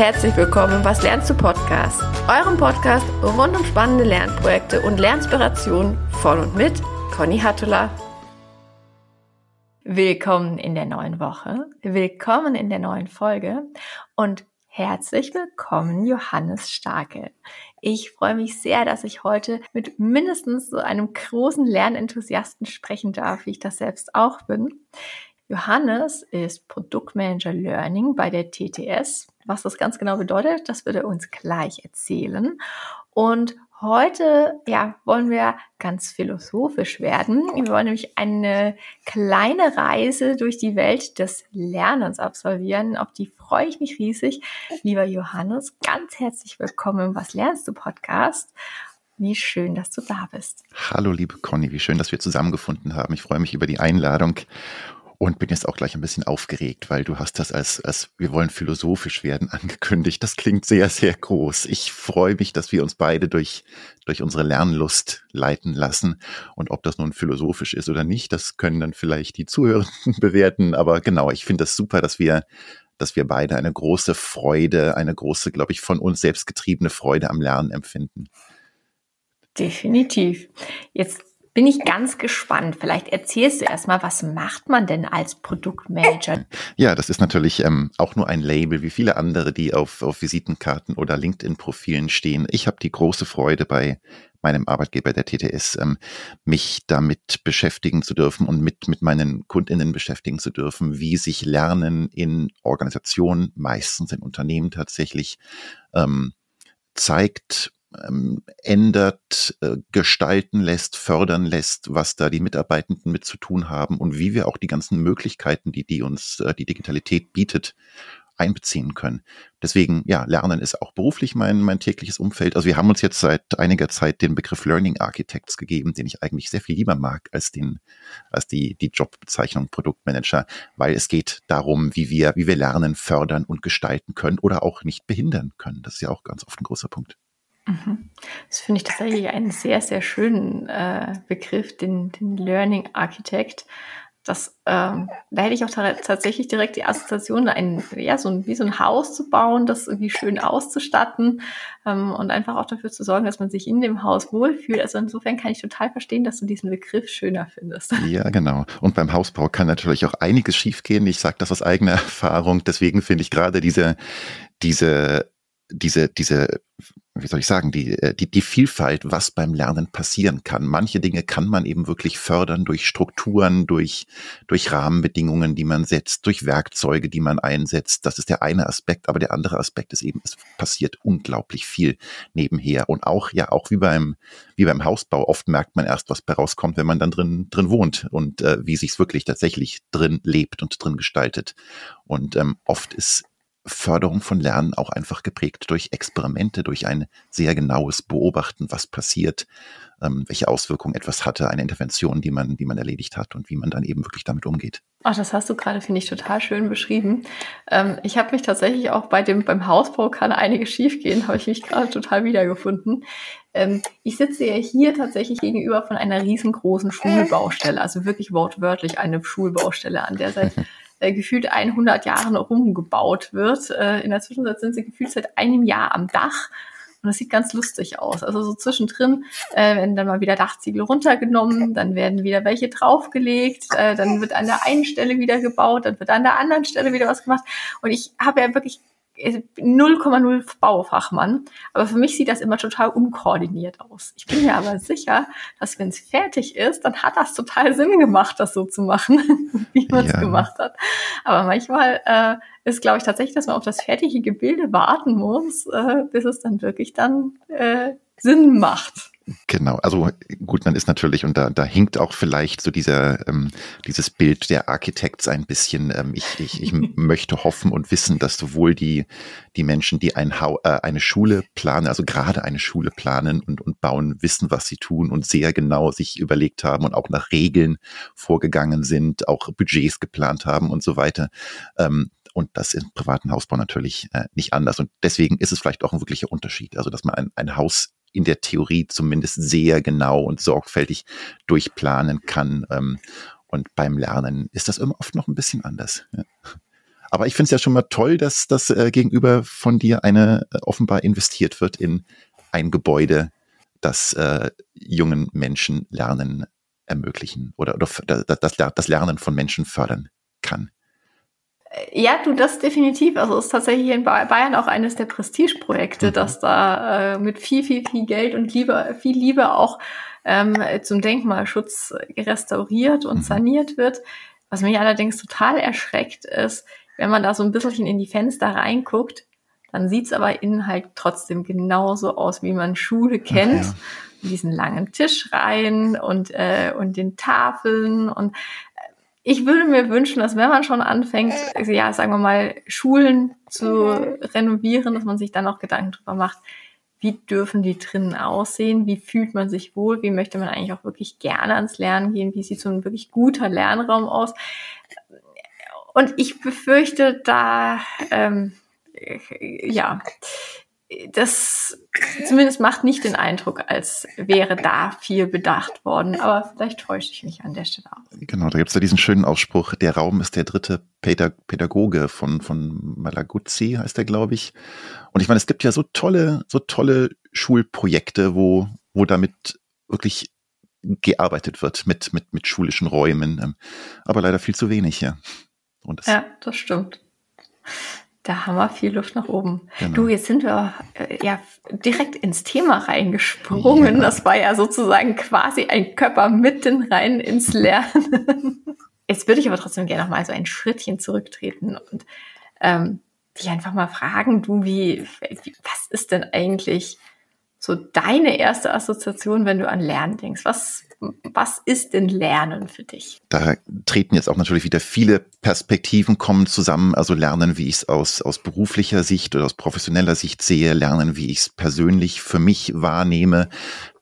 herzlich willkommen im Was lernst du Podcast, eurem Podcast rund um spannende Lernprojekte und Lernspirationen von und mit Conny Hattula. Willkommen in der neuen Woche, willkommen in der neuen Folge und herzlich willkommen Johannes Starke. Ich freue mich sehr, dass ich heute mit mindestens so einem großen Lernenthusiasten sprechen darf, wie ich das selbst auch bin. Johannes ist Produktmanager Learning bei der TTS. Was das ganz genau bedeutet, das wird er uns gleich erzählen. Und heute, ja, wollen wir ganz philosophisch werden. Wir wollen nämlich eine kleine Reise durch die Welt des Lernens absolvieren. Auf die freue ich mich riesig. Lieber Johannes, ganz herzlich willkommen im Was lernst du Podcast. Wie schön, dass du da bist. Hallo, liebe Conny, wie schön, dass wir zusammengefunden haben. Ich freue mich über die Einladung und bin jetzt auch gleich ein bisschen aufgeregt, weil du hast das als, als wir wollen philosophisch werden angekündigt. Das klingt sehr, sehr groß. Ich freue mich, dass wir uns beide durch, durch unsere Lernlust leiten lassen. Und ob das nun philosophisch ist oder nicht, das können dann vielleicht die Zuhörenden bewerten. Aber genau, ich finde das super, dass wir dass wir beide eine große Freude, eine große, glaube ich, von uns selbst getriebene Freude am Lernen empfinden. Definitiv. Jetzt bin ich ganz gespannt. Vielleicht erzählst du erstmal, was macht man denn als Produktmanager? Ja, das ist natürlich ähm, auch nur ein Label, wie viele andere, die auf, auf Visitenkarten oder LinkedIn-Profilen stehen. Ich habe die große Freude bei meinem Arbeitgeber der TTS, ähm, mich damit beschäftigen zu dürfen und mit, mit meinen Kundinnen beschäftigen zu dürfen, wie sich Lernen in Organisationen, meistens in Unternehmen tatsächlich, ähm, zeigt, ähm, ändert, äh, gestalten lässt, fördern lässt, was da die Mitarbeitenden mit zu tun haben und wie wir auch die ganzen Möglichkeiten, die, die uns äh, die Digitalität bietet, einbeziehen können. Deswegen, ja, Lernen ist auch beruflich mein, mein tägliches Umfeld. Also wir haben uns jetzt seit einiger Zeit den Begriff Learning Architects gegeben, den ich eigentlich sehr viel lieber mag als den, als die, die Jobbezeichnung Produktmanager, weil es geht darum, wie wir, wie wir lernen, fördern und gestalten können oder auch nicht behindern können. Das ist ja auch ganz oft ein großer Punkt. Mhm. Das finde ich tatsächlich einen sehr, sehr schönen äh, Begriff, den, den Learning Architect. Das, ähm, da hätte ich auch tatsächlich direkt die Assoziation, ein, ja, so ein, wie so ein Haus zu bauen, das irgendwie schön auszustatten ähm, und einfach auch dafür zu sorgen, dass man sich in dem Haus wohlfühlt. Also insofern kann ich total verstehen, dass du diesen Begriff schöner findest. Ja, genau. Und beim Hausbau kann natürlich auch einiges schiefgehen. Ich sage das aus eigener Erfahrung. Deswegen finde ich gerade diese, diese diese, diese, wie soll ich sagen, die, äh, die, die Vielfalt, was beim Lernen passieren kann. Manche Dinge kann man eben wirklich fördern durch Strukturen, durch, durch Rahmenbedingungen, die man setzt, durch Werkzeuge, die man einsetzt. Das ist der eine Aspekt, aber der andere Aspekt ist eben, es passiert unglaublich viel nebenher. Und auch, ja, auch wie beim, wie beim Hausbau, oft merkt man erst, was bei rauskommt, wenn man dann drin, drin wohnt und äh, wie sich's wirklich tatsächlich drin lebt und drin gestaltet. Und ähm, oft ist Förderung von Lernen auch einfach geprägt durch Experimente, durch ein sehr genaues Beobachten, was passiert, ähm, welche Auswirkungen etwas hatte, eine Intervention, die man, die man erledigt hat und wie man dann eben wirklich damit umgeht. Ach, das hast du gerade, finde ich, total schön beschrieben. Ähm, ich habe mich tatsächlich auch bei dem, beim Hausbau kann einiges schiefgehen, habe ich mich gerade total wiedergefunden. Ähm, ich sitze ja hier tatsächlich gegenüber von einer riesengroßen Schulbaustelle, also wirklich wortwörtlich eine Schulbaustelle, an der seit äh, gefühlt 100 Jahren rumgebaut wird. Äh, in der Zwischenzeit sind sie gefühlt seit einem Jahr am Dach. Und das sieht ganz lustig aus. Also so zwischendrin äh, werden dann mal wieder Dachziegel runtergenommen, dann werden wieder welche draufgelegt, äh, dann wird an der einen Stelle wieder gebaut, dann wird an der anderen Stelle wieder was gemacht. Und ich habe ja wirklich 0,0 Baufachmann. Aber für mich sieht das immer total unkoordiniert aus. Ich bin mir aber sicher, dass wenn es fertig ist, dann hat das total Sinn gemacht, das so zu machen, wie man es ja. gemacht hat. Aber manchmal äh, ist, glaube ich, tatsächlich, dass man auf das fertige Gebilde warten muss, äh, bis es dann wirklich dann äh, Sinn macht. Genau, also gut, man ist natürlich, und da, da hinkt auch vielleicht so dieser, ähm, dieses Bild der Architects ein bisschen. Ähm, ich, ich, ich möchte hoffen und wissen, dass sowohl die, die Menschen, die ein ha äh, eine Schule planen, also gerade eine Schule planen und, und bauen, wissen, was sie tun und sehr genau sich überlegt haben und auch nach Regeln vorgegangen sind, auch Budgets geplant haben und so weiter. Ähm, und das im privaten Hausbau natürlich äh, nicht anders. Und deswegen ist es vielleicht auch ein wirklicher Unterschied. Also, dass man ein, ein Haus in der Theorie zumindest sehr genau und sorgfältig durchplanen kann. Ähm, und beim Lernen ist das immer oft noch ein bisschen anders. Ja. aber ich finde es ja schon mal toll, dass das äh, gegenüber von dir eine äh, offenbar investiert wird in ein Gebäude, das äh, jungen Menschen Lernen ermöglichen oder, oder das, das Lernen von Menschen fördern kann. Ja, du, das definitiv. Also es ist tatsächlich in Bayern auch eines der Prestigeprojekte, mhm. dass da äh, mit viel, viel, viel Geld und Liebe, viel Liebe auch ähm, zum Denkmalschutz restauriert und mhm. saniert wird. Was mich allerdings total erschreckt ist, wenn man da so ein bisschen in die Fenster reinguckt, dann sieht's aber innen halt trotzdem genauso aus, wie man Schule kennt. Ja. Diesen langen Tischreihen und, äh, und den Tafeln und ich würde mir wünschen, dass wenn man schon anfängt, ja, sagen wir mal, Schulen zu renovieren, dass man sich dann auch Gedanken darüber macht, wie dürfen die drinnen aussehen, wie fühlt man sich wohl, wie möchte man eigentlich auch wirklich gerne ans Lernen gehen, wie sieht so ein wirklich guter Lernraum aus. Und ich befürchte, da, ähm, ja, das zumindest macht nicht den Eindruck, als wäre da viel bedacht worden. Aber vielleicht täusche ich mich an der Stelle auch. Genau, da gibt es ja diesen schönen Ausspruch, der Raum ist der dritte Pädagoge von, von Malaguzzi, heißt der, glaube ich. Und ich meine, es gibt ja so tolle, so tolle Schulprojekte, wo, wo damit wirklich gearbeitet wird mit, mit, mit schulischen Räumen. Ähm, aber leider viel zu wenig, ja. Und das ja, das stimmt. Da haben wir viel Luft nach oben. Genau. Du, jetzt sind wir äh, ja direkt ins Thema reingesprungen. Ja. Das war ja sozusagen quasi ein Körper mitten rein ins Lernen. Jetzt würde ich aber trotzdem gerne noch mal so ein Schrittchen zurücktreten und ähm, dich einfach mal fragen, du, wie, wie, was ist denn eigentlich so deine erste Assoziation, wenn du an Lernen denkst? Was, was ist denn Lernen für dich? Da treten jetzt auch natürlich wieder viele Perspektiven kommen zusammen. Also Lernen, wie ich es aus, aus beruflicher Sicht oder aus professioneller Sicht sehe, Lernen, wie ich es persönlich für mich wahrnehme.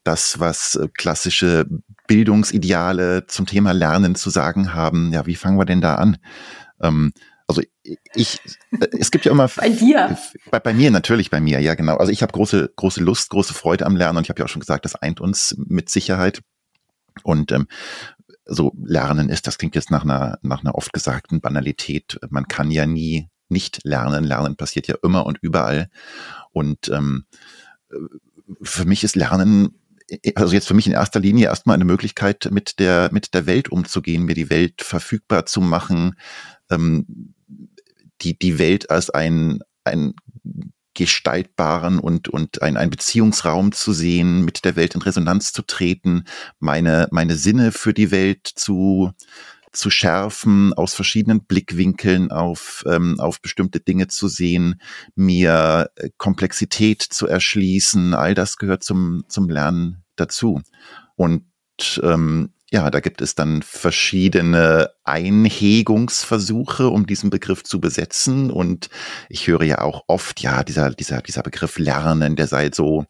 Das, was äh, klassische Bildungsideale zum Thema Lernen zu sagen haben. Ja, wie fangen wir denn da an? Ähm, also ich, äh, es gibt ja immer bei dir, bei, bei mir natürlich bei mir, ja genau. Also ich habe große große Lust, große Freude am Lernen und ich habe ja auch schon gesagt, das eint uns mit Sicherheit. Und ähm, so Lernen ist, das klingt jetzt nach einer, nach einer oft gesagten Banalität. Man kann ja nie nicht lernen. Lernen passiert ja immer und überall. Und ähm, für mich ist Lernen, also jetzt für mich in erster Linie erstmal eine Möglichkeit, mit der, mit der Welt umzugehen, mir die Welt verfügbar zu machen, ähm, die, die Welt als ein, ein gestaltbaren und, und ein, ein Beziehungsraum zu sehen, mit der Welt in Resonanz zu treten, meine, meine Sinne für die Welt zu, zu schärfen, aus verschiedenen Blickwinkeln auf, ähm, auf bestimmte Dinge zu sehen, mir äh, Komplexität zu erschließen, all das gehört zum, zum Lernen dazu. Und ähm, ja, da gibt es dann verschiedene Einhegungsversuche, um diesen Begriff zu besetzen. Und ich höre ja auch oft, ja, dieser, dieser, dieser Begriff Lernen, der sei so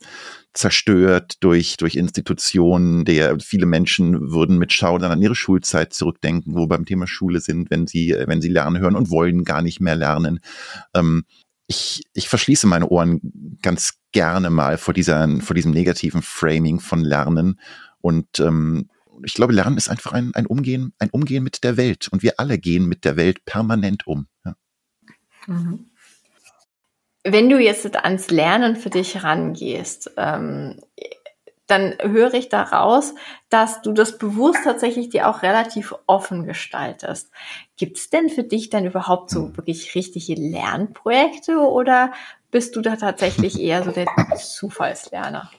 zerstört durch, durch Institutionen, der viele Menschen würden mit Schaudern an ihre Schulzeit zurückdenken, wo beim Thema Schule sind, wenn sie, wenn sie lernen hören und wollen gar nicht mehr lernen. Ähm, ich, ich verschließe meine Ohren ganz gerne mal vor dieser, vor diesem negativen Framing von Lernen und ähm, ich glaube, Lernen ist einfach ein, ein Umgehen, ein Umgehen mit der Welt. Und wir alle gehen mit der Welt permanent um. Ja. Mhm. Wenn du jetzt ans Lernen für dich rangehst, ähm, dann höre ich daraus, dass du das bewusst tatsächlich dir auch relativ offen gestaltest. Gibt es denn für dich dann überhaupt so wirklich richtige Lernprojekte oder bist du da tatsächlich eher so der Zufallslerner?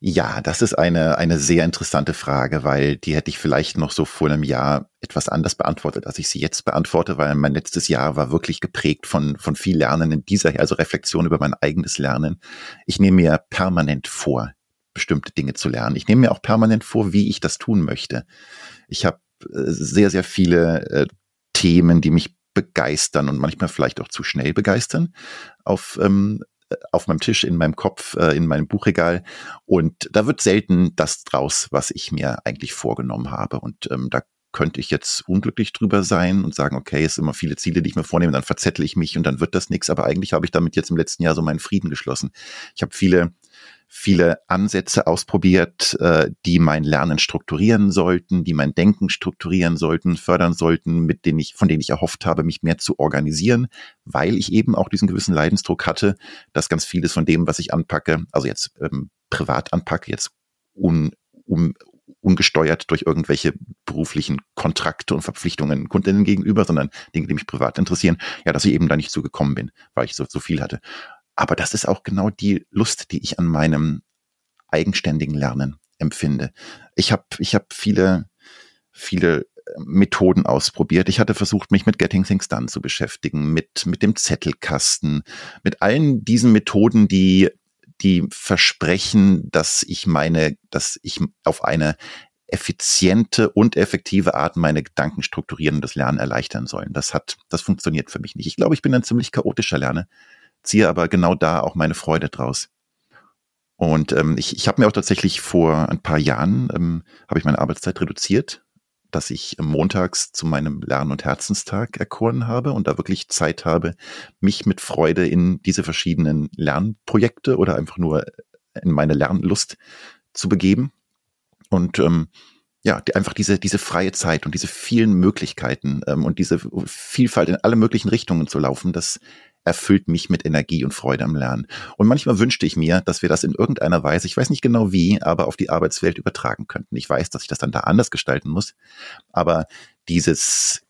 Ja, das ist eine, eine sehr interessante Frage, weil die hätte ich vielleicht noch so vor einem Jahr etwas anders beantwortet, als ich sie jetzt beantworte, weil mein letztes Jahr war wirklich geprägt von, von viel Lernen in dieser, also Reflexion über mein eigenes Lernen. Ich nehme mir permanent vor, bestimmte Dinge zu lernen. Ich nehme mir auch permanent vor, wie ich das tun möchte. Ich habe äh, sehr, sehr viele äh, Themen, die mich begeistern und manchmal vielleicht auch zu schnell begeistern auf ähm, auf meinem Tisch, in meinem Kopf, äh, in meinem Buchregal. Und da wird selten das draus, was ich mir eigentlich vorgenommen habe. Und ähm, da könnte ich jetzt unglücklich drüber sein und sagen, okay, es sind immer viele Ziele, die ich mir vornehme, dann verzettel ich mich und dann wird das nichts. Aber eigentlich habe ich damit jetzt im letzten Jahr so meinen Frieden geschlossen. Ich habe viele viele Ansätze ausprobiert, äh, die mein Lernen strukturieren sollten, die mein Denken strukturieren sollten, fördern sollten, mit denen ich, von denen ich erhofft habe, mich mehr zu organisieren, weil ich eben auch diesen gewissen Leidensdruck hatte, dass ganz vieles von dem, was ich anpacke, also jetzt ähm, privat anpacke, jetzt un, um, ungesteuert durch irgendwelche beruflichen Kontrakte und Verpflichtungen Kundinnen gegenüber, sondern Dinge, die mich privat interessieren, ja, dass ich eben da nicht zugekommen bin, weil ich so, so viel hatte. Aber das ist auch genau die Lust, die ich an meinem eigenständigen Lernen empfinde. Ich habe ich hab viele, viele Methoden ausprobiert. Ich hatte versucht, mich mit Getting Things Done zu beschäftigen, mit, mit dem Zettelkasten, mit allen diesen Methoden, die, die versprechen, dass ich meine, dass ich auf eine effiziente und effektive Art meine Gedanken strukturieren und das Lernen erleichtern sollen. Das hat, das funktioniert für mich nicht. Ich glaube, ich bin ein ziemlich chaotischer Lerner ziehe aber genau da auch meine Freude draus. Und ähm, ich, ich habe mir auch tatsächlich vor ein paar Jahren, ähm, habe ich meine Arbeitszeit reduziert, dass ich montags zu meinem Lern- und Herzenstag erkoren habe und da wirklich Zeit habe, mich mit Freude in diese verschiedenen Lernprojekte oder einfach nur in meine Lernlust zu begeben. Und ähm, ja, die, einfach diese, diese freie Zeit und diese vielen Möglichkeiten ähm, und diese Vielfalt in alle möglichen Richtungen zu laufen, das erfüllt mich mit Energie und Freude am Lernen. Und manchmal wünschte ich mir, dass wir das in irgendeiner Weise, ich weiß nicht genau wie, aber auf die Arbeitswelt übertragen könnten. Ich weiß, dass ich das dann da anders gestalten muss, aber dieses,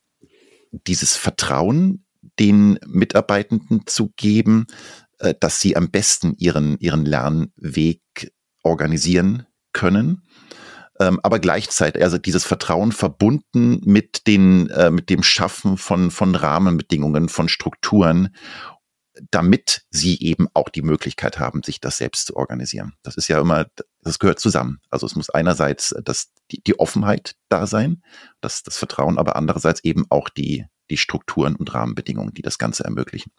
dieses Vertrauen den Mitarbeitenden zu geben, äh, dass sie am besten ihren, ihren Lernweg organisieren können ähm, aber gleichzeitig, also dieses Vertrauen verbunden mit den, äh, mit dem Schaffen von, von Rahmenbedingungen, von Strukturen, damit sie eben auch die Möglichkeit haben, sich das selbst zu organisieren. Das ist ja immer, das gehört zusammen. Also es muss einerseits das, die, die Offenheit da sein, das, das Vertrauen, aber andererseits eben auch die, die Strukturen und Rahmenbedingungen, die das Ganze ermöglichen.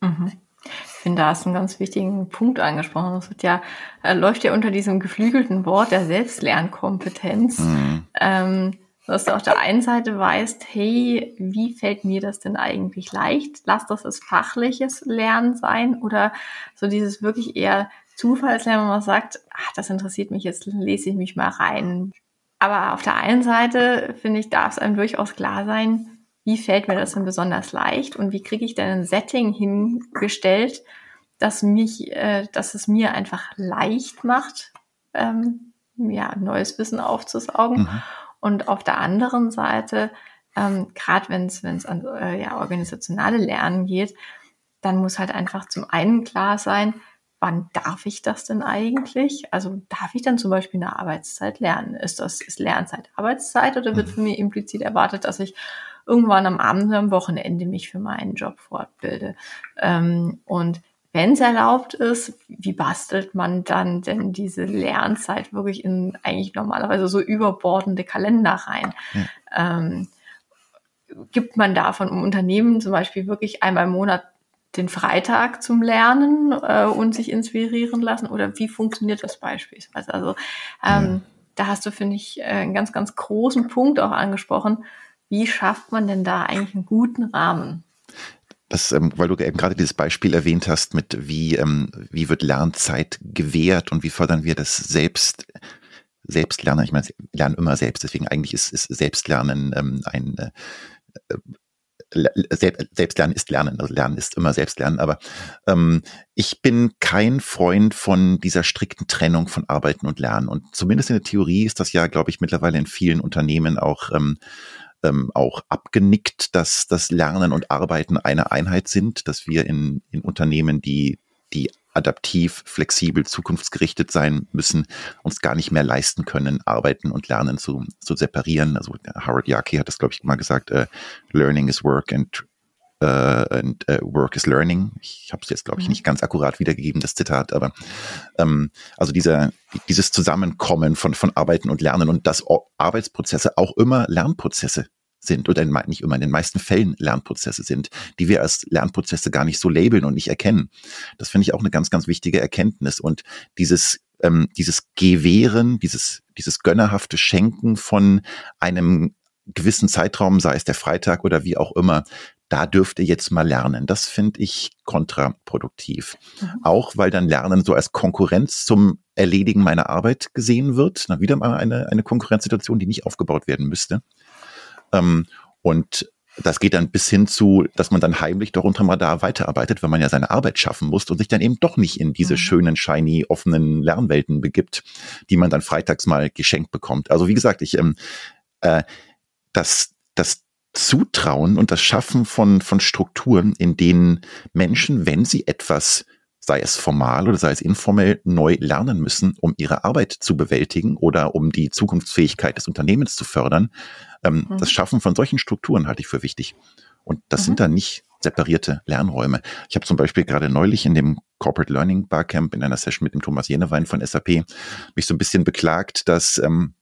Mhm. Ich finde, da hast du einen ganz wichtigen Punkt angesprochen. Das wird ja, äh, läuft ja unter diesem geflügelten Wort der Selbstlernkompetenz. Mhm. Ähm, dass du auf der einen Seite weißt, hey, wie fällt mir das denn eigentlich leicht? Lass das das fachliches Lernen sein oder so dieses wirklich eher Zufallslernen, wo man sagt, ach, das interessiert mich, jetzt lese ich mich mal rein. Aber auf der einen Seite, finde ich, darf es einem durchaus klar sein, wie fällt mir das denn besonders leicht und wie kriege ich denn ein Setting hingestellt, dass mich, äh, dass es mir einfach leicht macht, ähm, ja, neues Wissen aufzusaugen. Mhm. Und auf der anderen Seite, ähm, gerade wenn es wenn es an äh, ja, organisationale Lernen geht, dann muss halt einfach zum einen klar sein, wann darf ich das denn eigentlich? Also darf ich dann zum Beispiel eine Arbeitszeit lernen? Ist das ist Lernzeit Arbeitszeit oder wird mhm. von mir implizit erwartet, dass ich irgendwann am Abend oder am Wochenende mich für meinen Job fortbilde. Ähm, und wenn es erlaubt ist, wie bastelt man dann denn diese Lernzeit wirklich in eigentlich normalerweise so überbordende Kalender rein? Ja. Ähm, gibt man davon im Unternehmen zum Beispiel wirklich einmal im Monat den Freitag zum Lernen äh, und sich inspirieren lassen? Oder wie funktioniert das beispielsweise? Also ähm, ja. da hast du, finde ich, äh, einen ganz, ganz großen Punkt auch angesprochen, wie schafft man denn da eigentlich einen guten Rahmen? Das, ähm, weil du eben gerade dieses Beispiel erwähnt hast, mit wie, ähm, wie wird Lernzeit gewährt und wie fördern wir das selbst, Selbstlernen. Ich meine, lernen immer selbst, deswegen eigentlich ist, ist Selbstlernen ähm, ein äh, Selbstlernen ist Lernen, also Lernen ist immer Selbstlernen, aber ähm, ich bin kein Freund von dieser strikten Trennung von Arbeiten und Lernen. Und zumindest in der Theorie ist das ja, glaube ich, mittlerweile in vielen Unternehmen auch ähm, ähm, auch abgenickt, dass das Lernen und Arbeiten eine Einheit sind, dass wir in, in Unternehmen, die, die adaptiv, flexibel, zukunftsgerichtet sein müssen, uns gar nicht mehr leisten können, Arbeiten und Lernen zu, zu separieren. Also Howard Yaki hat das, glaube ich, mal gesagt, uh, Learning is Work and and uh, Work is Learning. Ich habe es jetzt, glaube ich, mhm. nicht ganz akkurat wiedergegeben, das Zitat, aber ähm, also dieser, dieses Zusammenkommen von, von Arbeiten und Lernen und dass Arbeitsprozesse auch immer Lernprozesse sind oder in, nicht immer in den meisten Fällen Lernprozesse sind, die wir als Lernprozesse gar nicht so labeln und nicht erkennen. Das finde ich auch eine ganz, ganz wichtige Erkenntnis. Und dieses, ähm, dieses Gewähren, dieses, dieses gönnerhafte Schenken von einem gewissen Zeitraum, sei es der Freitag oder wie auch immer, da dürft ihr jetzt mal lernen. Das finde ich kontraproduktiv. Mhm. Auch weil dann Lernen so als Konkurrenz zum Erledigen meiner Arbeit gesehen wird. Na, wieder mal eine, eine Konkurrenzsituation, die nicht aufgebaut werden müsste. Ähm, und das geht dann bis hin zu, dass man dann heimlich doch unterm Radar weiterarbeitet, wenn man ja seine Arbeit schaffen muss und sich dann eben doch nicht in diese mhm. schönen, shiny, offenen Lernwelten begibt, die man dann freitags mal geschenkt bekommt. Also wie gesagt, ich ähm, äh, das, das Zutrauen und das Schaffen von, von Strukturen, in denen Menschen, wenn sie etwas sei es formal oder sei es informell, neu lernen müssen, um ihre Arbeit zu bewältigen oder um die Zukunftsfähigkeit des Unternehmens zu fördern. Ähm, mhm. Das Schaffen von solchen Strukturen halte ich für wichtig. Und das mhm. sind dann nicht separierte Lernräume. Ich habe zum Beispiel gerade neulich in dem Corporate Learning Barcamp in einer Session mit dem Thomas Jenewein von SAP mich so ein bisschen beklagt, dass ähm,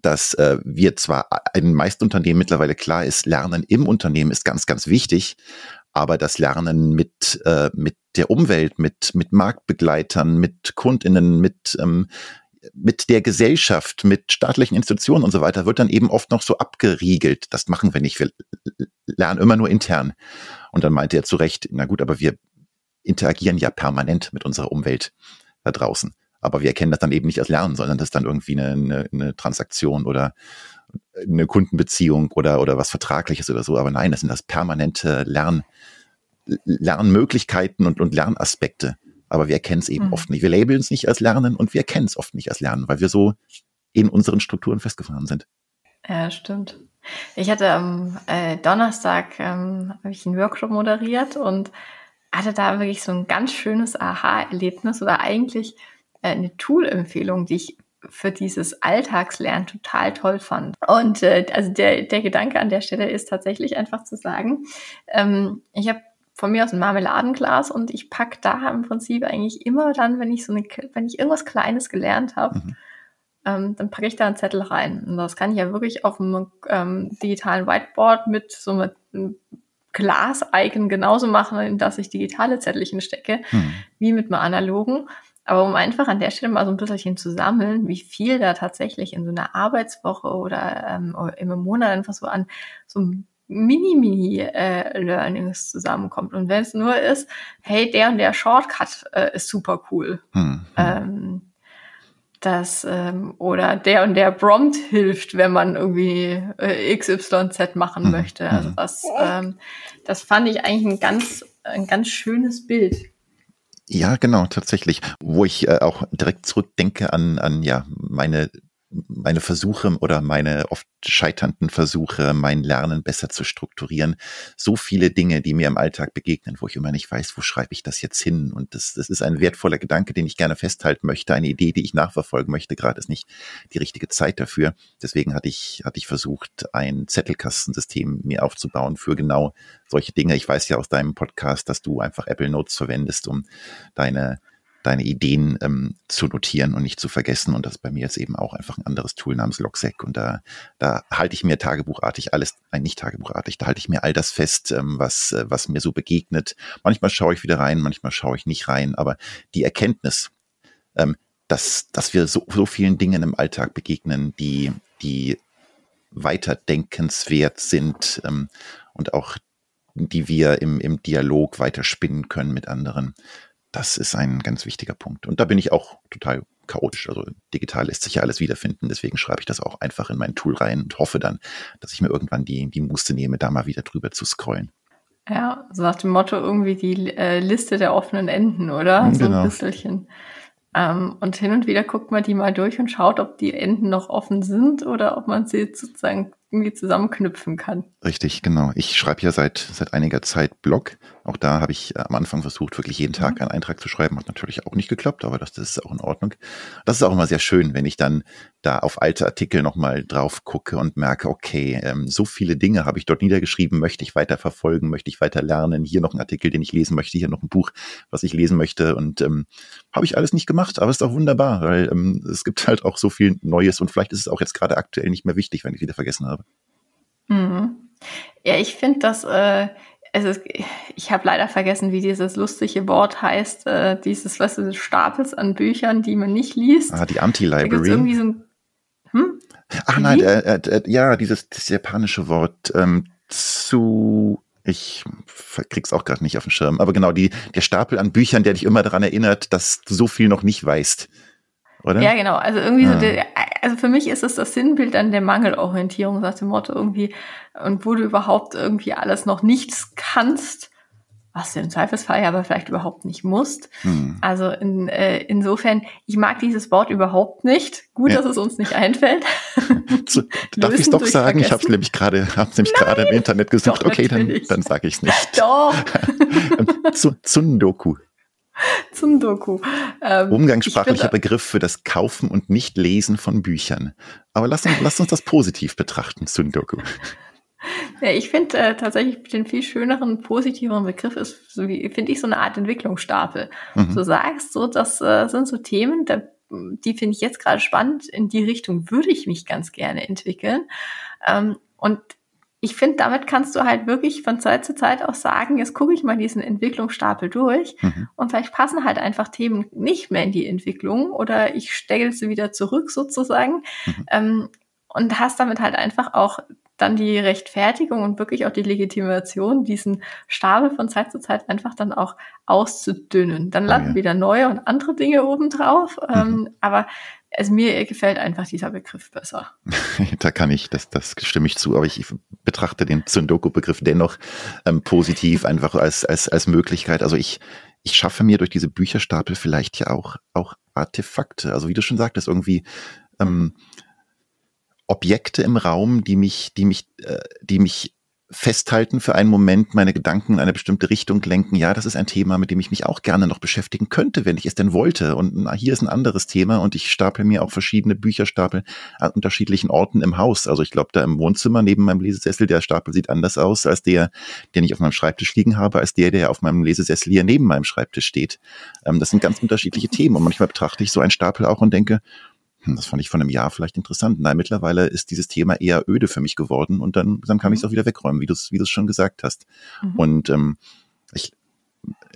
dass äh, wir zwar in den meisten Unternehmen mittlerweile klar ist, Lernen im Unternehmen ist ganz, ganz wichtig, aber das Lernen mit, äh, mit der Umwelt, mit, mit Marktbegleitern, mit KundInnen, mit, ähm, mit der Gesellschaft, mit staatlichen Institutionen und so weiter, wird dann eben oft noch so abgeriegelt. Das machen wir nicht. Wir lernen immer nur intern. Und dann meinte er zu Recht, na gut, aber wir interagieren ja permanent mit unserer Umwelt da draußen. Aber wir erkennen das dann eben nicht als Lernen, sondern das ist dann irgendwie eine, eine, eine Transaktion oder eine Kundenbeziehung oder, oder was Vertragliches oder so. Aber nein, das sind das permanente Lern, Lernmöglichkeiten und, und Lernaspekte. Aber wir erkennen es eben mhm. oft nicht. Wir labeln es nicht als Lernen und wir erkennen es oft nicht als Lernen, weil wir so in unseren Strukturen festgefahren sind. Ja, stimmt. Ich hatte am äh, Donnerstag ähm, habe ich einen Workshop moderiert und hatte da wirklich so ein ganz schönes Aha-Erlebnis oder eigentlich eine Tool-Empfehlung, die ich für dieses Alltagslernen total toll fand. Und äh, also der, der Gedanke an der Stelle ist tatsächlich einfach zu sagen, ähm, ich habe von mir aus ein Marmeladenglas und ich pack da im Prinzip eigentlich immer dann, wenn ich so eine, wenn ich irgendwas Kleines gelernt habe, mhm. ähm, dann packe ich da einen Zettel rein. Und das kann ich ja wirklich auf einem ähm, digitalen Whiteboard mit so einem Glas-Icon genauso machen, in das ich digitale Zettelchen stecke, mhm. wie mit einem analogen. Aber um einfach an der Stelle mal so ein bisschen zu sammeln, wie viel da tatsächlich in so einer Arbeitswoche oder ähm, im Monat einfach so an so Mini-Mini-Learnings äh, zusammenkommt. Und wenn es nur ist, hey, der und der Shortcut äh, ist super cool. Hm, hm. Ähm, das, ähm, oder der und der Prompt hilft, wenn man irgendwie äh, XYZ machen hm, möchte. Also hm. das, ähm, das fand ich eigentlich ein ganz, ein ganz schönes Bild. Ja, genau, tatsächlich. Wo ich äh, auch direkt zurückdenke an, an ja meine meine Versuche oder meine oft scheiternden Versuche, mein Lernen besser zu strukturieren. So viele Dinge, die mir im Alltag begegnen, wo ich immer nicht weiß, wo schreibe ich das jetzt hin. Und das, das ist ein wertvoller Gedanke, den ich gerne festhalten möchte, eine Idee, die ich nachverfolgen möchte. Gerade ist nicht die richtige Zeit dafür. Deswegen hatte ich, hatte ich versucht, ein Zettelkastensystem mir aufzubauen für genau solche Dinge. Ich weiß ja aus deinem Podcast, dass du einfach Apple Notes verwendest, um deine deine Ideen ähm, zu notieren und nicht zu vergessen. Und das ist bei mir jetzt eben auch einfach ein anderes Tool namens Logseq. Und da, da halte ich mir tagebuchartig alles, nein, nicht tagebuchartig, da halte ich mir all das fest, ähm, was, äh, was mir so begegnet. Manchmal schaue ich wieder rein, manchmal schaue ich nicht rein, aber die Erkenntnis, ähm, dass, dass wir so, so vielen Dingen im Alltag begegnen, die, die weiterdenkenswert sind ähm, und auch die wir im, im Dialog weiterspinnen können mit anderen. Das ist ein ganz wichtiger Punkt. Und da bin ich auch total chaotisch. Also digital lässt sich ja alles wiederfinden. Deswegen schreibe ich das auch einfach in mein Tool rein und hoffe dann, dass ich mir irgendwann die, die Muße nehme, da mal wieder drüber zu scrollen. Ja, so nach dem Motto irgendwie die äh, Liste der offenen Enden, oder? Genau. So ein genau. bisschen. Ähm, und hin und wieder guckt man die mal durch und schaut, ob die Enden noch offen sind oder ob man sie sozusagen irgendwie zusammenknüpfen kann. Richtig, genau. Ich schreibe ja seit, seit einiger Zeit Blog. Auch da habe ich äh, am Anfang versucht, wirklich jeden Tag mhm. einen Eintrag zu schreiben. Hat natürlich auch nicht geklappt, aber das, das ist auch in Ordnung. Das ist auch immer sehr schön, wenn ich dann da auf alte Artikel nochmal drauf gucke und merke, okay, ähm, so viele Dinge habe ich dort niedergeschrieben, möchte ich weiter verfolgen, möchte ich weiter lernen. Hier noch ein Artikel, den ich lesen möchte, hier noch ein Buch, was ich lesen möchte. Und ähm, habe ich alles nicht gemacht, aber ist auch wunderbar, weil ähm, es gibt halt auch so viel Neues und vielleicht ist es auch jetzt gerade aktuell nicht mehr wichtig, wenn ich wieder vergessen habe. Mhm. Ja, ich finde das, äh, es ist, ich habe leider vergessen, wie dieses lustige Wort heißt, äh, dieses, was du, Stapels an Büchern, die man nicht liest. Ah, die Anti-Library. irgendwie so ein, hm? Ach nein, äh, äh, äh, ja, dieses japanische Wort ähm, zu Ich krieg's auch gerade nicht auf den Schirm. Aber genau, die, der Stapel an Büchern, der dich immer daran erinnert, dass du so viel noch nicht weißt. Oder? Ja, genau. Also irgendwie ah. so, der, also für mich ist es das Sinnbild an der Mangelorientierung, nach dem Motto irgendwie, und wo du überhaupt irgendwie alles noch nichts kannst, was du im Zweifelsfall ja aber vielleicht überhaupt nicht musst. Hm. Also in, äh, insofern, ich mag dieses Wort überhaupt nicht. Gut, ja. dass es uns nicht einfällt. So, darf ich es doch sagen? Ich habe es nämlich gerade, hab's nämlich gerade im Internet gesucht. Doch, okay, dann, dann sage ich es nicht. Doch. Zundoku. Zundoku. Ähm, Umgangssprachlicher Begriff für das Kaufen und Nicht-Lesen von Büchern. Aber lass uns, lass uns das positiv betrachten, Zundoku. Ja, ich finde äh, tatsächlich den viel schöneren, positiveren Begriff ist, so finde ich, so eine Art Entwicklungsstapel. Mhm. Du sagst so, das äh, sind so Themen, da, die finde ich jetzt gerade spannend. In die Richtung würde ich mich ganz gerne entwickeln. Ähm, und ich finde, damit kannst du halt wirklich von Zeit zu Zeit auch sagen, jetzt gucke ich mal diesen Entwicklungsstapel durch mhm. und vielleicht passen halt einfach Themen nicht mehr in die Entwicklung oder ich stelle sie wieder zurück sozusagen. Mhm. Ähm, und hast damit halt einfach auch dann die Rechtfertigung und wirklich auch die Legitimation, diesen Stapel von Zeit zu Zeit einfach dann auch auszudünnen. Dann landen oh ja. wieder neue und andere Dinge obendrauf. Mhm. Ähm, aber also mir gefällt einfach dieser Begriff besser. da kann ich, das, das stimme ich zu, aber ich betrachte den Zundoku-Begriff dennoch ähm, positiv, einfach als, als, als Möglichkeit. Also ich, ich schaffe mir durch diese Bücherstapel vielleicht ja auch, auch Artefakte. Also wie du schon sagtest, irgendwie ähm, Objekte im Raum, die mich, die mich, äh, die mich festhalten für einen Moment, meine Gedanken in eine bestimmte Richtung lenken. Ja, das ist ein Thema, mit dem ich mich auch gerne noch beschäftigen könnte, wenn ich es denn wollte. Und na, hier ist ein anderes Thema und ich stapel mir auch verschiedene Bücherstapel an unterschiedlichen Orten im Haus. Also ich glaube, da im Wohnzimmer neben meinem Lesesessel, der Stapel sieht anders aus als der, den ich auf meinem Schreibtisch liegen habe, als der, der auf meinem Lesesessel hier neben meinem Schreibtisch steht. Ähm, das sind ganz unterschiedliche Themen und manchmal betrachte ich so einen Stapel auch und denke, hm, das fand ich von einem Jahr vielleicht interessant. Nein, mittlerweile ist dieses Thema eher öde für mich geworden und dann, dann kann ich es mhm. auch wieder wegräumen, wie du es wie du's schon gesagt hast. Mhm. Und ähm, ich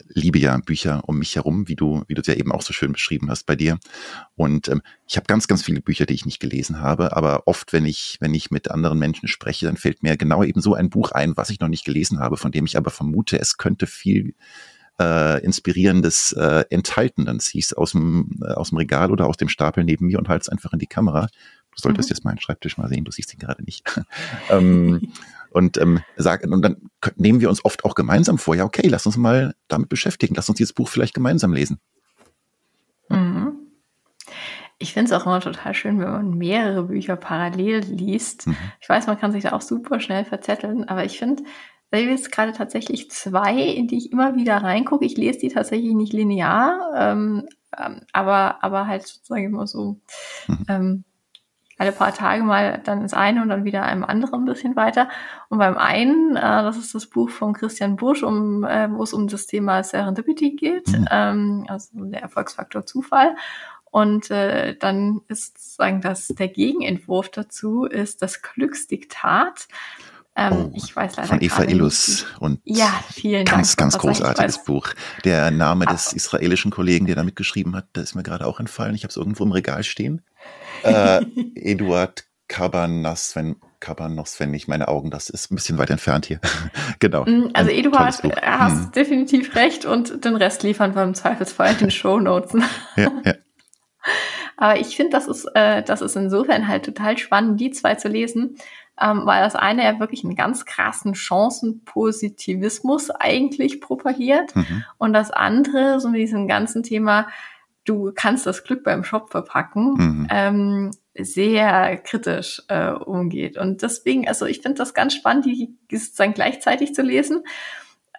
liebe ja Bücher um mich herum, wie du, wie du es ja eben auch so schön beschrieben hast bei dir. Und ähm, ich habe ganz, ganz viele Bücher, die ich nicht gelesen habe, aber oft, wenn ich, wenn ich mit anderen Menschen spreche, dann fällt mir genau eben so ein Buch ein, was ich noch nicht gelesen habe, von dem ich aber vermute, es könnte viel äh, Inspirierendes äh, enthalten. Dann ziehst aus dem, äh, aus dem Regal oder aus dem Stapel neben mir und halt's einfach in die Kamera. Du solltest mhm. jetzt meinen Schreibtisch mal sehen, du siehst ihn gerade nicht. ähm, und ähm, sagen, und dann nehmen wir uns oft auch gemeinsam vor, ja, okay, lass uns mal damit beschäftigen, lass uns dieses Buch vielleicht gemeinsam lesen. Mhm. Ich finde es auch immer total schön, wenn man mehrere Bücher parallel liest. Mhm. Ich weiß, man kann sich da auch super schnell verzetteln, aber ich finde, da habe jetzt gerade tatsächlich zwei, in die ich immer wieder reingucke. Ich lese die tatsächlich nicht linear, ähm, ähm, aber, aber halt sozusagen immer so mhm. ähm, alle paar Tage mal dann ins eine und dann wieder einem anderen ein bisschen weiter. Und beim einen, äh, das ist das Buch von Christian Busch, um, äh, wo es um das Thema Serendipity geht, mhm. ähm, also der Erfolgsfaktor Zufall. Und äh, dann ist sozusagen das der Gegenentwurf dazu ist das Glücksdiktat. Ähm, oh, ich weiß leider von Eva Illus und ja, vielen ganz, Dank. ganz großartiges Buch. Der Name des israelischen Kollegen, der da mitgeschrieben hat, der ist mir gerade auch entfallen. Ich habe es irgendwo im Regal stehen. Äh, Eduard Kabanosven, Kabanosven, nicht meine Augen, das ist ein bisschen weit entfernt hier. genau. Mm, also Eduard, äh, hast hm. definitiv recht und den Rest liefern wir im Zweifelsfall in den Show Notes. ja, ja. Aber ich finde, das ist, äh, das ist insofern halt total spannend, die zwei zu lesen, ähm, weil das eine ja wirklich einen ganz krassen Chancenpositivismus eigentlich propagiert mhm. und das andere so mit diesem ganzen Thema, du kannst das Glück beim Shop verpacken, mhm. ähm, sehr kritisch äh, umgeht. Und deswegen, also ich finde das ganz spannend, die sozusagen gleichzeitig zu lesen,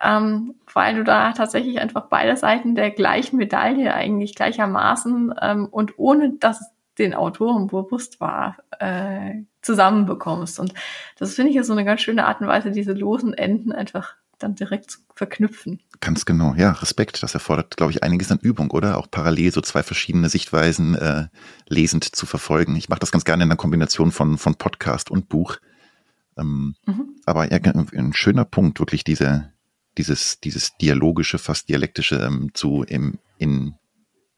ähm, weil du da tatsächlich einfach beide Seiten der gleichen Medaille eigentlich gleichermaßen ähm, und ohne dass den Autoren bewusst war, äh, zusammenbekommst. Und das finde ich ja so eine ganz schöne Art und Weise, diese losen Enden einfach dann direkt zu verknüpfen. Ganz genau, ja, Respekt. Das erfordert, glaube ich, einiges an Übung, oder? Auch parallel so zwei verschiedene Sichtweisen äh, lesend zu verfolgen. Ich mache das ganz gerne in der Kombination von, von Podcast und Buch. Ähm, mhm. Aber ja, ein schöner Punkt, wirklich diese, dieses, dieses dialogische, fast dialektische ähm, zu im, in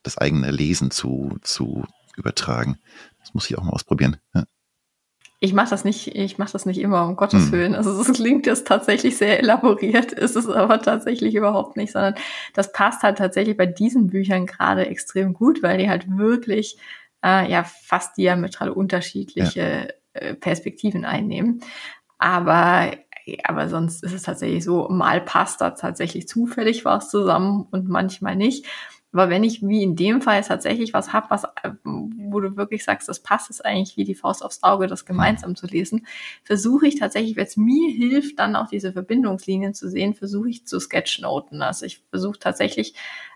das eigene Lesen zu, zu übertragen. Das muss ich auch mal ausprobieren. Ja. Ich mache das nicht, ich mache das nicht immer, um Gottes hm. Willen. Also es klingt jetzt tatsächlich sehr elaboriert, ist es aber tatsächlich überhaupt nicht, sondern das passt halt tatsächlich bei diesen Büchern gerade extrem gut, weil die halt wirklich äh, ja fast diametral unterschiedliche ja. äh, Perspektiven einnehmen. Aber aber sonst ist es tatsächlich so, mal passt da tatsächlich zufällig was zusammen und manchmal nicht. Aber wenn ich wie in dem Fall tatsächlich was habe, was, äh, wo du wirklich sagst, das passt es eigentlich wie die Faust aufs Auge, das gemeinsam zu lesen, versuche ich tatsächlich, wenn es mir hilft, dann auch diese Verbindungslinien zu sehen, versuche ich zu sketchnoten. Also ich versuche tatsächlich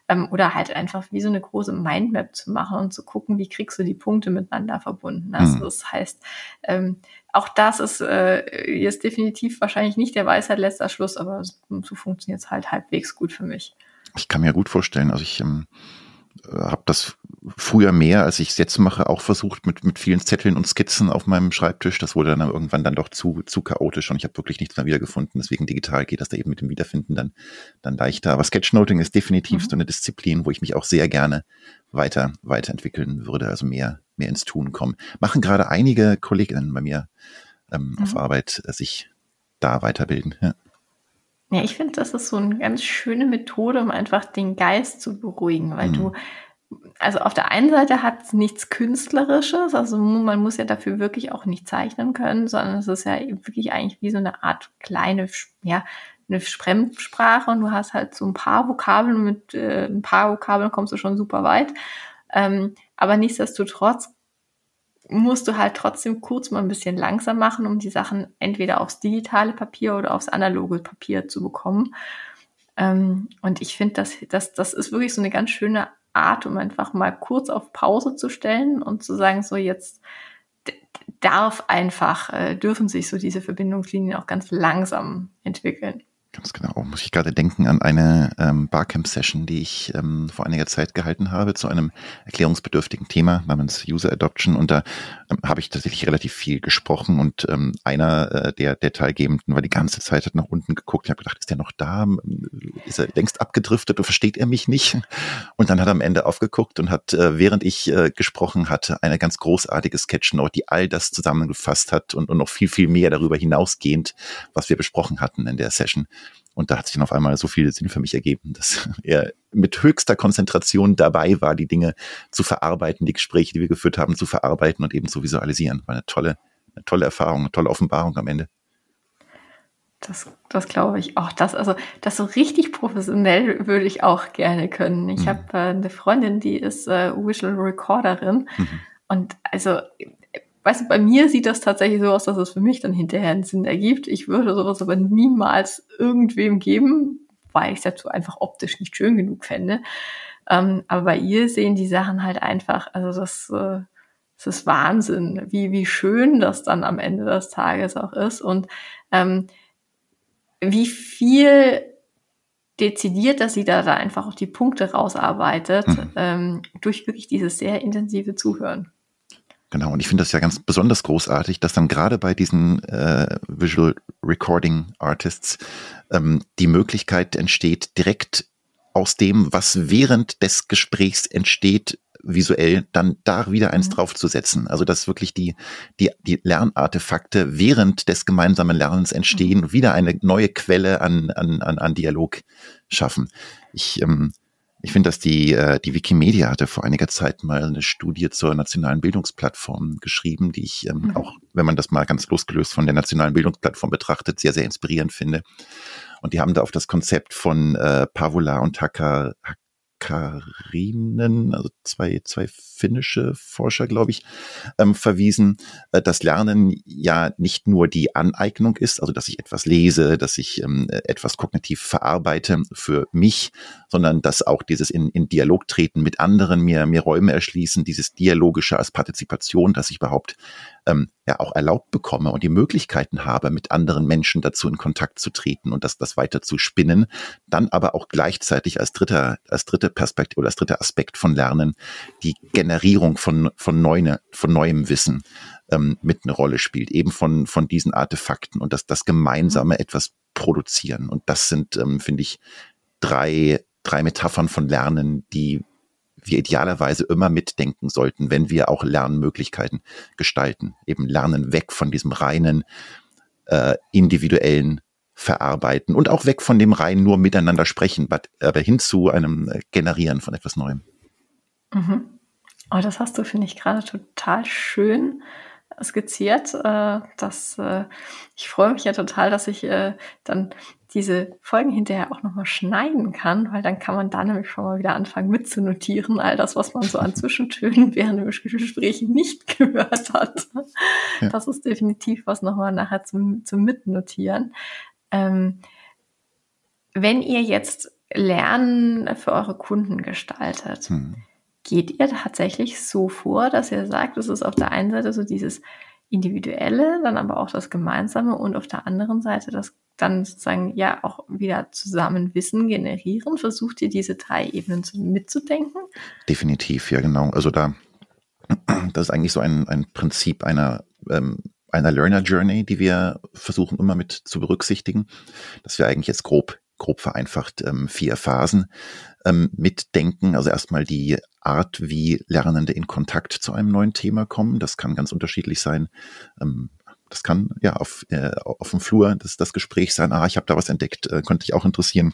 ähm, oder halt einfach wie so eine große Mindmap zu machen und zu gucken, wie kriegst du die Punkte miteinander verbunden. Also mhm. das heißt, ähm, auch das ist äh, jetzt definitiv wahrscheinlich nicht der Weisheit letzter Schluss, aber so funktioniert es halt halbwegs gut für mich. Ich kann mir gut vorstellen, also ich ähm, habe das früher mehr, als ich es jetzt mache, auch versucht mit, mit vielen Zetteln und Skizzen auf meinem Schreibtisch. Das wurde dann irgendwann dann doch zu, zu chaotisch und ich habe wirklich nichts mehr wiedergefunden. Deswegen digital geht das da eben mit dem Wiederfinden dann, dann leichter. Aber Sketchnoting ist definitiv mhm. so eine Disziplin, wo ich mich auch sehr gerne weiter, weiterentwickeln würde, also mehr, mehr ins Tun kommen. Machen gerade einige Kolleginnen bei mir ähm, mhm. auf Arbeit äh, sich da weiterbilden. Ja. Ja, ich finde, das ist so eine ganz schöne Methode, um einfach den Geist zu beruhigen, weil mhm. du, also auf der einen Seite hat es nichts Künstlerisches, also man muss ja dafür wirklich auch nicht zeichnen können, sondern es ist ja wirklich eigentlich wie so eine Art kleine, ja, eine Fremdsprache und du hast halt so ein paar Vokabeln und mit äh, ein paar Vokabeln kommst du schon super weit. Ähm, aber nichtsdestotrotz musst du halt trotzdem kurz mal ein bisschen langsam machen, um die Sachen entweder aufs digitale Papier oder aufs analoge Papier zu bekommen. Ähm, und ich finde, das, das, das ist wirklich so eine ganz schöne Art, um einfach mal kurz auf Pause zu stellen und zu sagen, so jetzt darf einfach, äh, dürfen sich so diese Verbindungslinien auch ganz langsam entwickeln. Ganz genau. Muss ich gerade denken an eine ähm, Barcamp-Session, die ich ähm, vor einiger Zeit gehalten habe zu einem erklärungsbedürftigen Thema namens User Adoption. Und da ähm, habe ich tatsächlich relativ viel gesprochen und ähm, einer äh, der, der Teilgebenden war die ganze Zeit hat nach unten geguckt. Ich habe gedacht, ist der noch da? Ist er längst abgedriftet und versteht er mich nicht? Und dann hat er am Ende aufgeguckt und hat, äh, während ich äh, gesprochen hatte, eine ganz großartige Sketchnote, die all das zusammengefasst hat und, und noch viel, viel mehr darüber hinausgehend, was wir besprochen hatten in der Session und da hat sich dann auf einmal so viel Sinn für mich ergeben, dass er mit höchster Konzentration dabei war, die Dinge zu verarbeiten, die Gespräche, die wir geführt haben, zu verarbeiten und eben zu visualisieren. War eine tolle, eine tolle Erfahrung, eine tolle Offenbarung am Ende. Das, das glaube ich auch. Das, also, das so richtig professionell würde ich auch gerne können. Ich mhm. habe äh, eine Freundin, die ist äh, Visual Recorderin. Mhm. Und also weißt du, bei mir sieht das tatsächlich so aus, dass es für mich dann hinterher einen Sinn ergibt. Ich würde sowas aber niemals irgendwem geben, weil ich es dazu einfach optisch nicht schön genug fände. Ähm, aber bei ihr sehen die Sachen halt einfach, also das, äh, das ist Wahnsinn, wie, wie schön das dann am Ende des Tages auch ist und ähm, wie viel dezidiert, dass sie da, da einfach auch die Punkte rausarbeitet, mhm. ähm, durch wirklich dieses sehr intensive Zuhören. Genau, und ich finde das ja ganz besonders großartig, dass dann gerade bei diesen äh, Visual Recording Artists ähm, die Möglichkeit entsteht, direkt aus dem, was während des Gesprächs entsteht, visuell dann da wieder eins mhm. draufzusetzen. Also dass wirklich die, die, die Lernartefakte während des gemeinsamen Lernens entstehen mhm. wieder eine neue Quelle an, an, an, an Dialog schaffen. Ich ähm, ich finde, dass die, äh, die Wikimedia hatte vor einiger Zeit mal eine Studie zur nationalen Bildungsplattform geschrieben, die ich ähm, mhm. auch, wenn man das mal ganz losgelöst von der nationalen Bildungsplattform betrachtet, sehr, sehr inspirierend finde. Und die haben da auf das Konzept von äh, Pavola und Haka, Karinen, also zwei, zwei finnische Forscher, glaube ich, ähm, verwiesen, äh, dass Lernen ja nicht nur die Aneignung ist, also dass ich etwas lese, dass ich ähm, etwas kognitiv verarbeite für mich, sondern dass auch dieses in, in Dialog treten mit anderen mir, mir Räume erschließen, dieses Dialogische als Partizipation, dass ich überhaupt ähm, ja auch erlaubt bekomme und die Möglichkeiten habe, mit anderen Menschen dazu in Kontakt zu treten und das, das weiter zu spinnen, dann aber auch gleichzeitig als dritter, als dritte Perspektive oder als dritter Aspekt von Lernen die Generierung von, von, neue, von neuem Wissen ähm, mit eine Rolle spielt, eben von, von diesen Artefakten und dass das gemeinsame etwas produzieren. Und das sind, ähm, finde ich, drei, drei Metaphern von Lernen, die wir idealerweise immer mitdenken sollten, wenn wir auch Lernmöglichkeiten gestalten. Eben lernen weg von diesem reinen äh, individuellen Verarbeiten und auch weg von dem rein nur miteinander sprechen, aber hin zu einem äh, Generieren von etwas Neuem. Mhm. Oh, das hast du, finde ich, gerade total schön skizziert. Äh, dass, äh, ich freue mich ja total, dass ich äh, dann diese Folgen hinterher auch nochmal schneiden kann, weil dann kann man da nämlich schon mal wieder anfangen mitzunotieren, all das, was man so an Zwischentönen während dem Gespräch nicht gehört hat. Ja. Das ist definitiv was nochmal nachher zum, zum Mitnotieren. Ähm, wenn ihr jetzt Lernen für eure Kunden gestaltet, hm. geht ihr tatsächlich so vor, dass ihr sagt, es ist auf der einen Seite so dieses Individuelle, dann aber auch das Gemeinsame und auf der anderen Seite das dann sozusagen ja auch wieder zusammen Wissen generieren? Versucht ihr diese drei Ebenen mitzudenken? Definitiv, ja genau. Also da, das ist eigentlich so ein, ein Prinzip einer, ähm, einer Learner Journey, die wir versuchen immer mit zu berücksichtigen, dass wir eigentlich jetzt grob grob vereinfacht ähm, vier Phasen ähm, mitdenken. Also erstmal die Art, wie Lernende in Kontakt zu einem neuen Thema kommen. Das kann ganz unterschiedlich sein. Ähm, das kann ja auf, äh, auf dem Flur das, das Gespräch sein, ah, ich habe da was entdeckt, äh, könnte dich auch interessieren.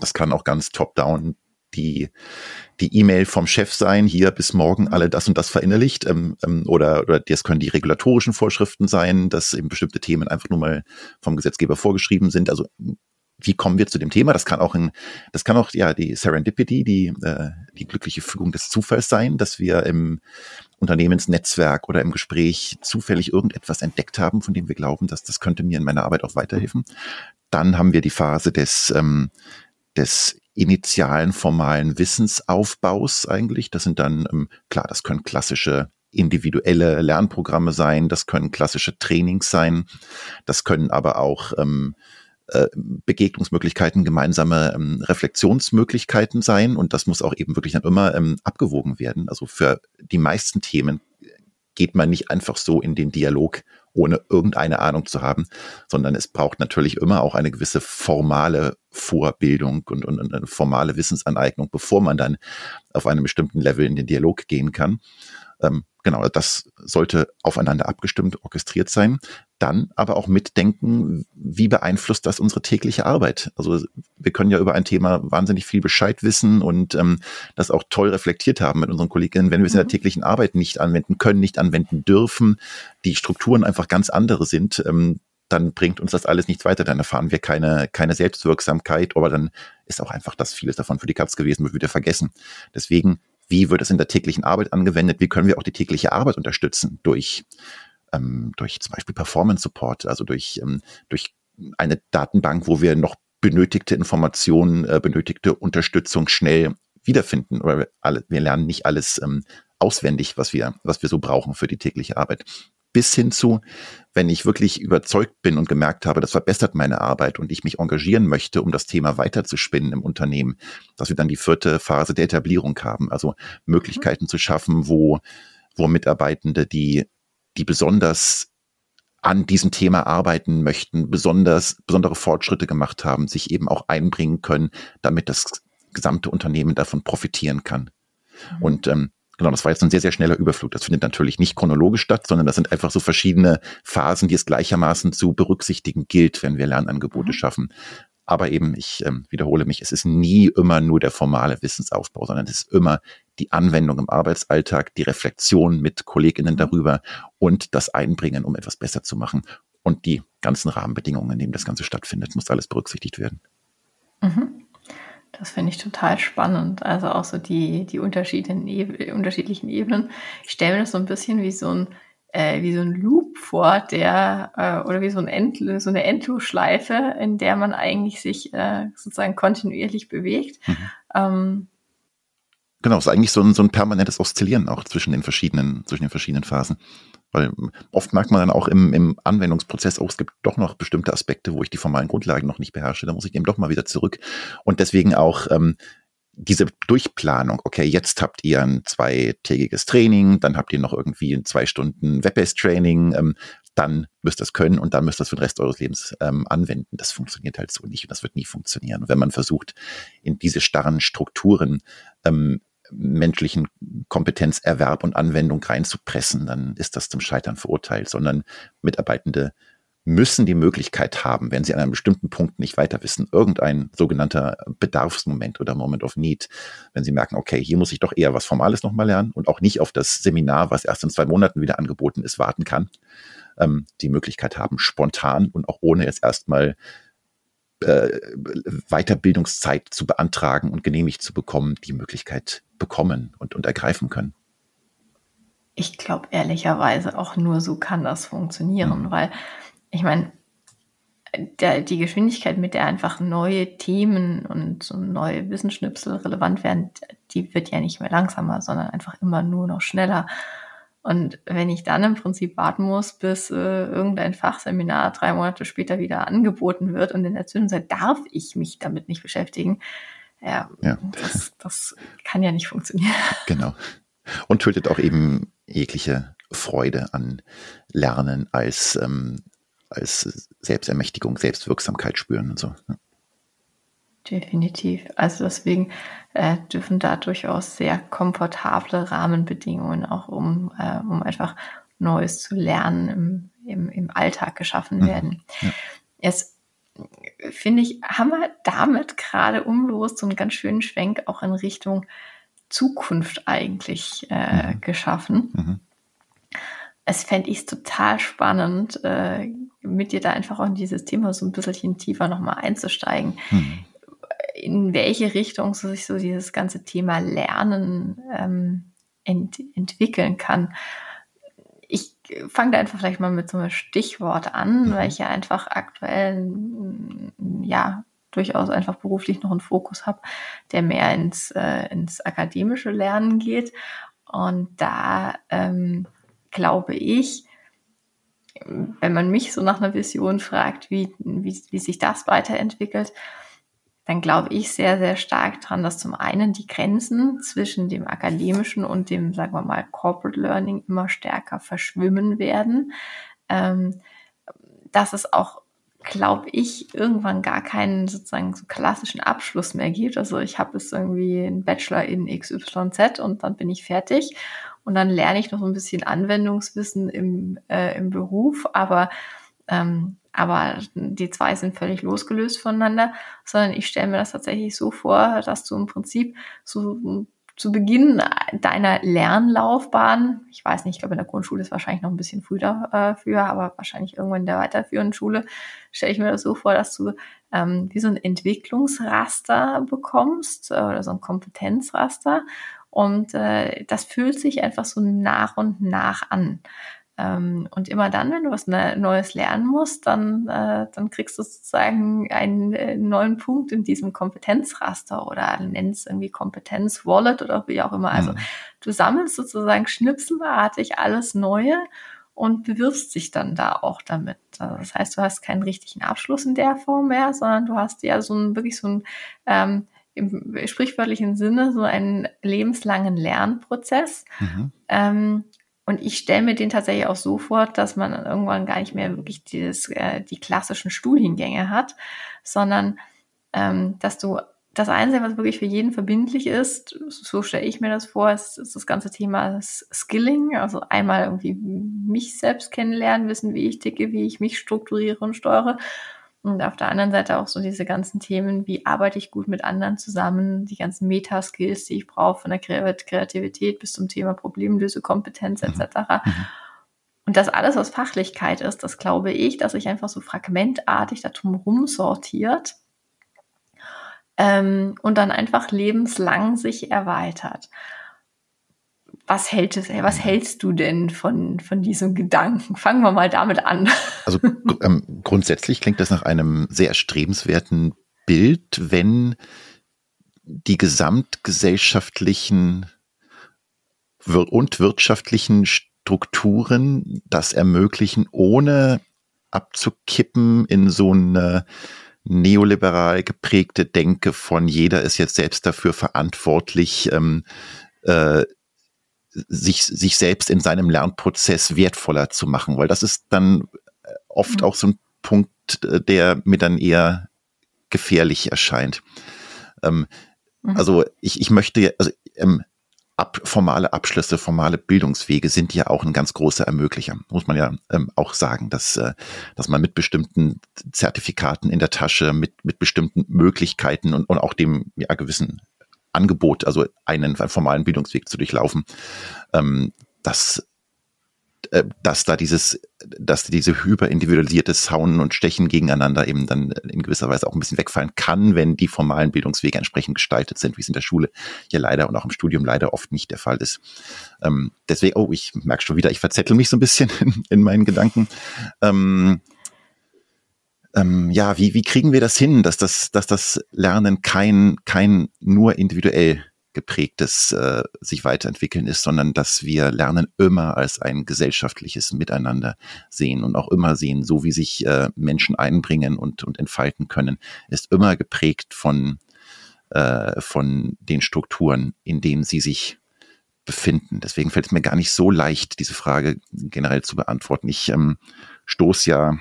Das kann auch ganz top-down die die E-Mail vom Chef sein, hier bis morgen alle das und das verinnerlicht, ähm, ähm, oder, oder das können die regulatorischen Vorschriften sein, dass eben bestimmte Themen einfach nur mal vom Gesetzgeber vorgeschrieben sind. Also wie kommen wir zu dem Thema? Das kann auch ein, das kann auch ja die Serendipity, die äh, die glückliche Fügung des Zufalls sein, dass wir im Unternehmensnetzwerk oder im Gespräch zufällig irgendetwas entdeckt haben, von dem wir glauben, dass das könnte mir in meiner Arbeit auch weiterhelfen. Dann haben wir die Phase des ähm, des initialen formalen Wissensaufbaus eigentlich. Das sind dann ähm, klar, das können klassische individuelle Lernprogramme sein, das können klassische Trainings sein, das können aber auch ähm, äh, Begegnungsmöglichkeiten, gemeinsame ähm, Reflexionsmöglichkeiten sein und das muss auch eben wirklich dann immer ähm, abgewogen werden. Also für die meisten Themen geht man nicht einfach so in den Dialog, ohne irgendeine Ahnung zu haben, sondern es braucht natürlich immer auch eine gewisse formale Vorbildung und, und, und eine formale Wissensaneignung, bevor man dann auf einem bestimmten Level in den Dialog gehen kann. Ähm, genau, das sollte aufeinander abgestimmt, orchestriert sein. Dann aber auch mitdenken, wie beeinflusst das unsere tägliche Arbeit? Also wir können ja über ein Thema wahnsinnig viel Bescheid wissen und ähm, das auch toll reflektiert haben mit unseren Kolleginnen, wenn wir es in der mhm. täglichen Arbeit nicht anwenden können, nicht anwenden dürfen, die Strukturen einfach ganz andere sind, ähm, dann bringt uns das alles nichts weiter, dann erfahren wir keine, keine Selbstwirksamkeit, aber dann ist auch einfach das vieles davon für die Katz gewesen, wird wieder vergessen. Deswegen wie wird es in der täglichen Arbeit angewendet? Wie können wir auch die tägliche Arbeit unterstützen durch, ähm, durch zum Beispiel Performance Support, also durch, ähm, durch eine Datenbank, wo wir noch benötigte Informationen, äh, benötigte Unterstützung schnell wiederfinden. Oder alle, wir lernen nicht alles ähm, auswendig, was wir, was wir so brauchen für die tägliche Arbeit bis hin zu, wenn ich wirklich überzeugt bin und gemerkt habe, das verbessert meine Arbeit und ich mich engagieren möchte, um das Thema weiterzuspinnen im Unternehmen, dass wir dann die vierte Phase der Etablierung haben, also Möglichkeiten mhm. zu schaffen, wo, wo Mitarbeitende, die, die besonders an diesem Thema arbeiten möchten, besonders, besondere Fortschritte gemacht haben, sich eben auch einbringen können, damit das gesamte Unternehmen davon profitieren kann. Mhm. Und ähm, Genau, das war jetzt ein sehr, sehr schneller Überflug. Das findet natürlich nicht chronologisch statt, sondern das sind einfach so verschiedene Phasen, die es gleichermaßen zu berücksichtigen gilt, wenn wir Lernangebote mhm. schaffen. Aber eben, ich ähm, wiederhole mich, es ist nie immer nur der formale Wissensaufbau, sondern es ist immer die Anwendung im Arbeitsalltag, die Reflexion mit Kolleginnen mhm. darüber und das Einbringen, um etwas besser zu machen. Und die ganzen Rahmenbedingungen, in denen das Ganze stattfindet, muss alles berücksichtigt werden. Mhm. Das finde ich total spannend. Also auch so die, die unterschiedlichen, unterschiedlichen Ebenen. Ich stelle mir das so ein bisschen wie so ein, äh, wie so ein Loop vor, der, äh, oder wie so, ein End, so eine Endlosschleife, in der man eigentlich sich äh, sozusagen kontinuierlich bewegt. Mhm. Ähm, genau, es ist eigentlich so ein, so ein permanentes Oszillieren auch zwischen den verschiedenen, zwischen den verschiedenen Phasen. Weil oft merkt man dann auch im, im Anwendungsprozess, oh, es gibt doch noch bestimmte Aspekte, wo ich die formalen Grundlagen noch nicht beherrsche. Da muss ich eben doch mal wieder zurück. Und deswegen auch ähm, diese Durchplanung, okay, jetzt habt ihr ein zweitägiges Training, dann habt ihr noch irgendwie ein zwei Stunden Web-based Training, ähm, dann müsst ihr es können und dann müsst ihr es für den Rest eures Lebens ähm, anwenden. Das funktioniert halt so nicht und das wird nie funktionieren. Und wenn man versucht, in diese starren Strukturen ähm, menschlichen Kompetenzerwerb und Anwendung reinzupressen, dann ist das zum Scheitern verurteilt, sondern Mitarbeitende müssen die Möglichkeit haben, wenn sie an einem bestimmten Punkt nicht weiter wissen, irgendein sogenannter Bedarfsmoment oder Moment of Need, wenn sie merken, okay, hier muss ich doch eher was Formales nochmal lernen und auch nicht auf das Seminar, was erst in zwei Monaten wieder angeboten ist, warten kann, ähm, die Möglichkeit haben, spontan und auch ohne jetzt erstmal äh, Weiterbildungszeit zu beantragen und genehmigt zu bekommen, die Möglichkeit bekommen und, und ergreifen können. Ich glaube ehrlicherweise auch nur so kann das funktionieren, mhm. weil ich meine, der, die Geschwindigkeit, mit der einfach neue Themen und so neue Wissensschnipsel relevant werden, die wird ja nicht mehr langsamer, sondern einfach immer nur noch schneller. Und wenn ich dann im Prinzip warten muss, bis äh, irgendein Fachseminar drei Monate später wieder angeboten wird und in der Zwischenzeit darf ich mich damit nicht beschäftigen, ja, ja. Das, das kann ja nicht funktionieren. Genau. Und tötet auch eben jegliche Freude an Lernen als ähm, als Selbstermächtigung, Selbstwirksamkeit spüren und so. Definitiv. Also deswegen äh, dürfen da durchaus sehr komfortable Rahmenbedingungen auch um, äh, um einfach Neues zu lernen im, im, im Alltag geschaffen mhm. werden. Ja. Jetzt finde ich, haben wir damit gerade umlos so einen ganz schönen Schwenk auch in Richtung Zukunft eigentlich äh, mhm. geschaffen. Mhm. Es fände ich total spannend, äh, mit dir da einfach auch in dieses Thema so ein bisschen tiefer nochmal einzusteigen. Mhm. In welche Richtung so sich so dieses ganze Thema Lernen ähm, ent entwickeln kann. Ich fange da einfach vielleicht mal mit so einem Stichwort an, mhm. weil ich ja einfach aktuell ja durchaus einfach beruflich noch einen Fokus habe, der mehr ins, äh, ins akademische Lernen geht. Und da ähm, glaube ich, wenn man mich so nach einer Vision fragt, wie, wie, wie sich das weiterentwickelt, dann glaube ich sehr, sehr stark dran, dass zum einen die Grenzen zwischen dem akademischen und dem, sagen wir mal, Corporate Learning immer stärker verschwimmen werden. Ähm, dass es auch, glaube ich, irgendwann gar keinen sozusagen so klassischen Abschluss mehr gibt. Also ich habe es irgendwie einen Bachelor in XYZ und dann bin ich fertig. Und dann lerne ich noch ein bisschen Anwendungswissen im, äh, im Beruf, aber, ähm, aber die zwei sind völlig losgelöst voneinander, sondern ich stelle mir das tatsächlich so vor, dass du im Prinzip so zu Beginn deiner Lernlaufbahn, ich weiß nicht, ich glaube in der Grundschule ist wahrscheinlich noch ein bisschen früher äh, für, aber wahrscheinlich irgendwann in der weiterführenden Schule, stelle ich mir das so vor, dass du ähm, wie so ein Entwicklungsraster bekommst äh, oder so ein Kompetenzraster und äh, das fühlt sich einfach so nach und nach an. Ähm, und immer dann, wenn du was ne Neues lernen musst, dann, äh, dann kriegst du sozusagen einen äh, neuen Punkt in diesem Kompetenzraster oder nennst irgendwie Kompetenz-Wallet oder wie auch immer. Also mhm. du sammelst sozusagen schnipselartig alles Neue und bewirbst dich dann da auch damit. Also das heißt, du hast keinen richtigen Abschluss in der Form mehr, sondern du hast ja so ein wirklich so ein ähm, im sprichwörtlichen Sinne so einen lebenslangen Lernprozess. Mhm. Ähm, und ich stelle mir den tatsächlich auch so vor, dass man irgendwann gar nicht mehr wirklich dieses, äh, die klassischen Studiengänge hat, sondern ähm, dass du das Einzige, was wirklich für jeden verbindlich ist, so stelle ich mir das vor, ist, ist das ganze Thema Skilling. Also einmal irgendwie mich selbst kennenlernen, wissen, wie ich ticke, wie ich mich strukturiere und steuere. Und auf der anderen Seite auch so diese ganzen Themen, wie arbeite ich gut mit anderen zusammen, die ganzen Meta-Skills, die ich brauche, von der Kreativität bis zum Thema Problemlösekompetenz etc. Mhm. mhm. Und das alles, was Fachlichkeit ist, das glaube ich, dass sich einfach so fragmentartig darum rumsortiert ähm, und dann einfach lebenslang sich erweitert. Was, hält es, was hältst du denn von, von diesem Gedanken? Fangen wir mal damit an. Also ähm, grundsätzlich klingt das nach einem sehr erstrebenswerten Bild, wenn die gesamtgesellschaftlichen und wirtschaftlichen Strukturen das ermöglichen, ohne abzukippen in so eine neoliberal geprägte Denke von jeder ist jetzt selbst dafür verantwortlich, ähm, äh, sich, sich selbst in seinem Lernprozess wertvoller zu machen, weil das ist dann äh, oft mhm. auch so ein Punkt, äh, der mir dann eher gefährlich erscheint. Ähm, mhm. Also ich, ich möchte, also ähm, ab, formale Abschlüsse, formale Bildungswege sind ja auch ein ganz großer Ermöglicher. Muss man ja ähm, auch sagen, dass, äh, dass man mit bestimmten Zertifikaten in der Tasche, mit, mit bestimmten Möglichkeiten und, und auch dem ja, gewissen Angebot, also einen, einen formalen Bildungsweg zu durchlaufen, ähm, das äh, dass da dieses, dass diese hyperindividualisierte Saunen und Stechen gegeneinander eben dann in gewisser Weise auch ein bisschen wegfallen kann, wenn die formalen Bildungswege entsprechend gestaltet sind, wie es in der Schule ja leider und auch im Studium leider oft nicht der Fall ist. Ähm, deswegen, oh, ich merke schon wieder, ich verzettel mich so ein bisschen in, in meinen Gedanken. Ähm, ähm, ja, wie, wie kriegen wir das hin, dass das, dass das Lernen kein, kein nur individuell geprägtes äh, sich weiterentwickeln ist, sondern dass wir Lernen immer als ein gesellschaftliches Miteinander sehen und auch immer sehen, so wie sich äh, Menschen einbringen und, und entfalten können, ist immer geprägt von, äh, von den Strukturen, in denen sie sich befinden. Deswegen fällt es mir gar nicht so leicht, diese Frage generell zu beantworten. Ich ähm, stoße ja,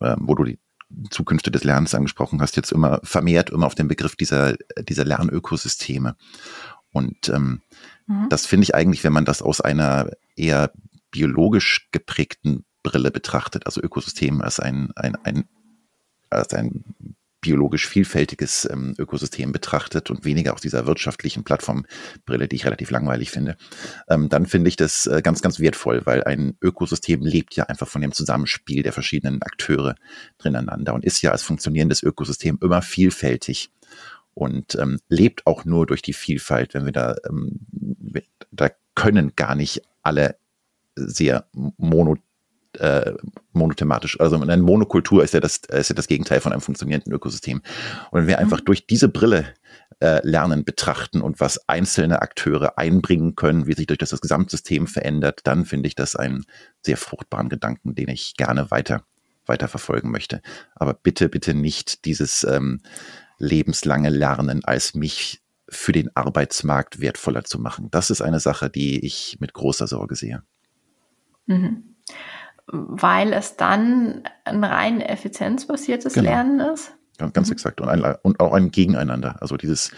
wo du die Zukünfte des Lernens angesprochen hast, jetzt immer vermehrt immer auf den Begriff dieser, dieser Lernökosysteme. Und ähm, mhm. das finde ich eigentlich, wenn man das aus einer eher biologisch geprägten Brille betrachtet, also Ökosystem als ein, ein, ein, als ein biologisch vielfältiges ähm, Ökosystem betrachtet und weniger aus dieser wirtschaftlichen Plattformbrille, die ich relativ langweilig finde, ähm, dann finde ich das äh, ganz, ganz wertvoll, weil ein Ökosystem lebt ja einfach von dem Zusammenspiel der verschiedenen Akteure drineinander und ist ja als funktionierendes Ökosystem immer vielfältig und ähm, lebt auch nur durch die Vielfalt, wenn wir da, ähm, da können gar nicht alle sehr mono äh, monothematisch. Also eine Monokultur ist ja, das, ist ja das Gegenteil von einem funktionierenden Ökosystem. Und wenn wir einfach mhm. durch diese Brille äh, lernen, betrachten und was einzelne Akteure einbringen können, wie sich durch das, das Gesamtsystem verändert, dann finde ich das einen sehr fruchtbaren Gedanken, den ich gerne weiter, weiter verfolgen möchte. Aber bitte, bitte nicht dieses ähm, lebenslange Lernen als mich für den Arbeitsmarkt wertvoller zu machen. Das ist eine Sache, die ich mit großer Sorge sehe. Mhm weil es dann ein rein effizienzbasiertes genau. Lernen ist. Ganz, ganz mhm. exakt. Und, ein, und auch ein Gegeneinander. Also dieses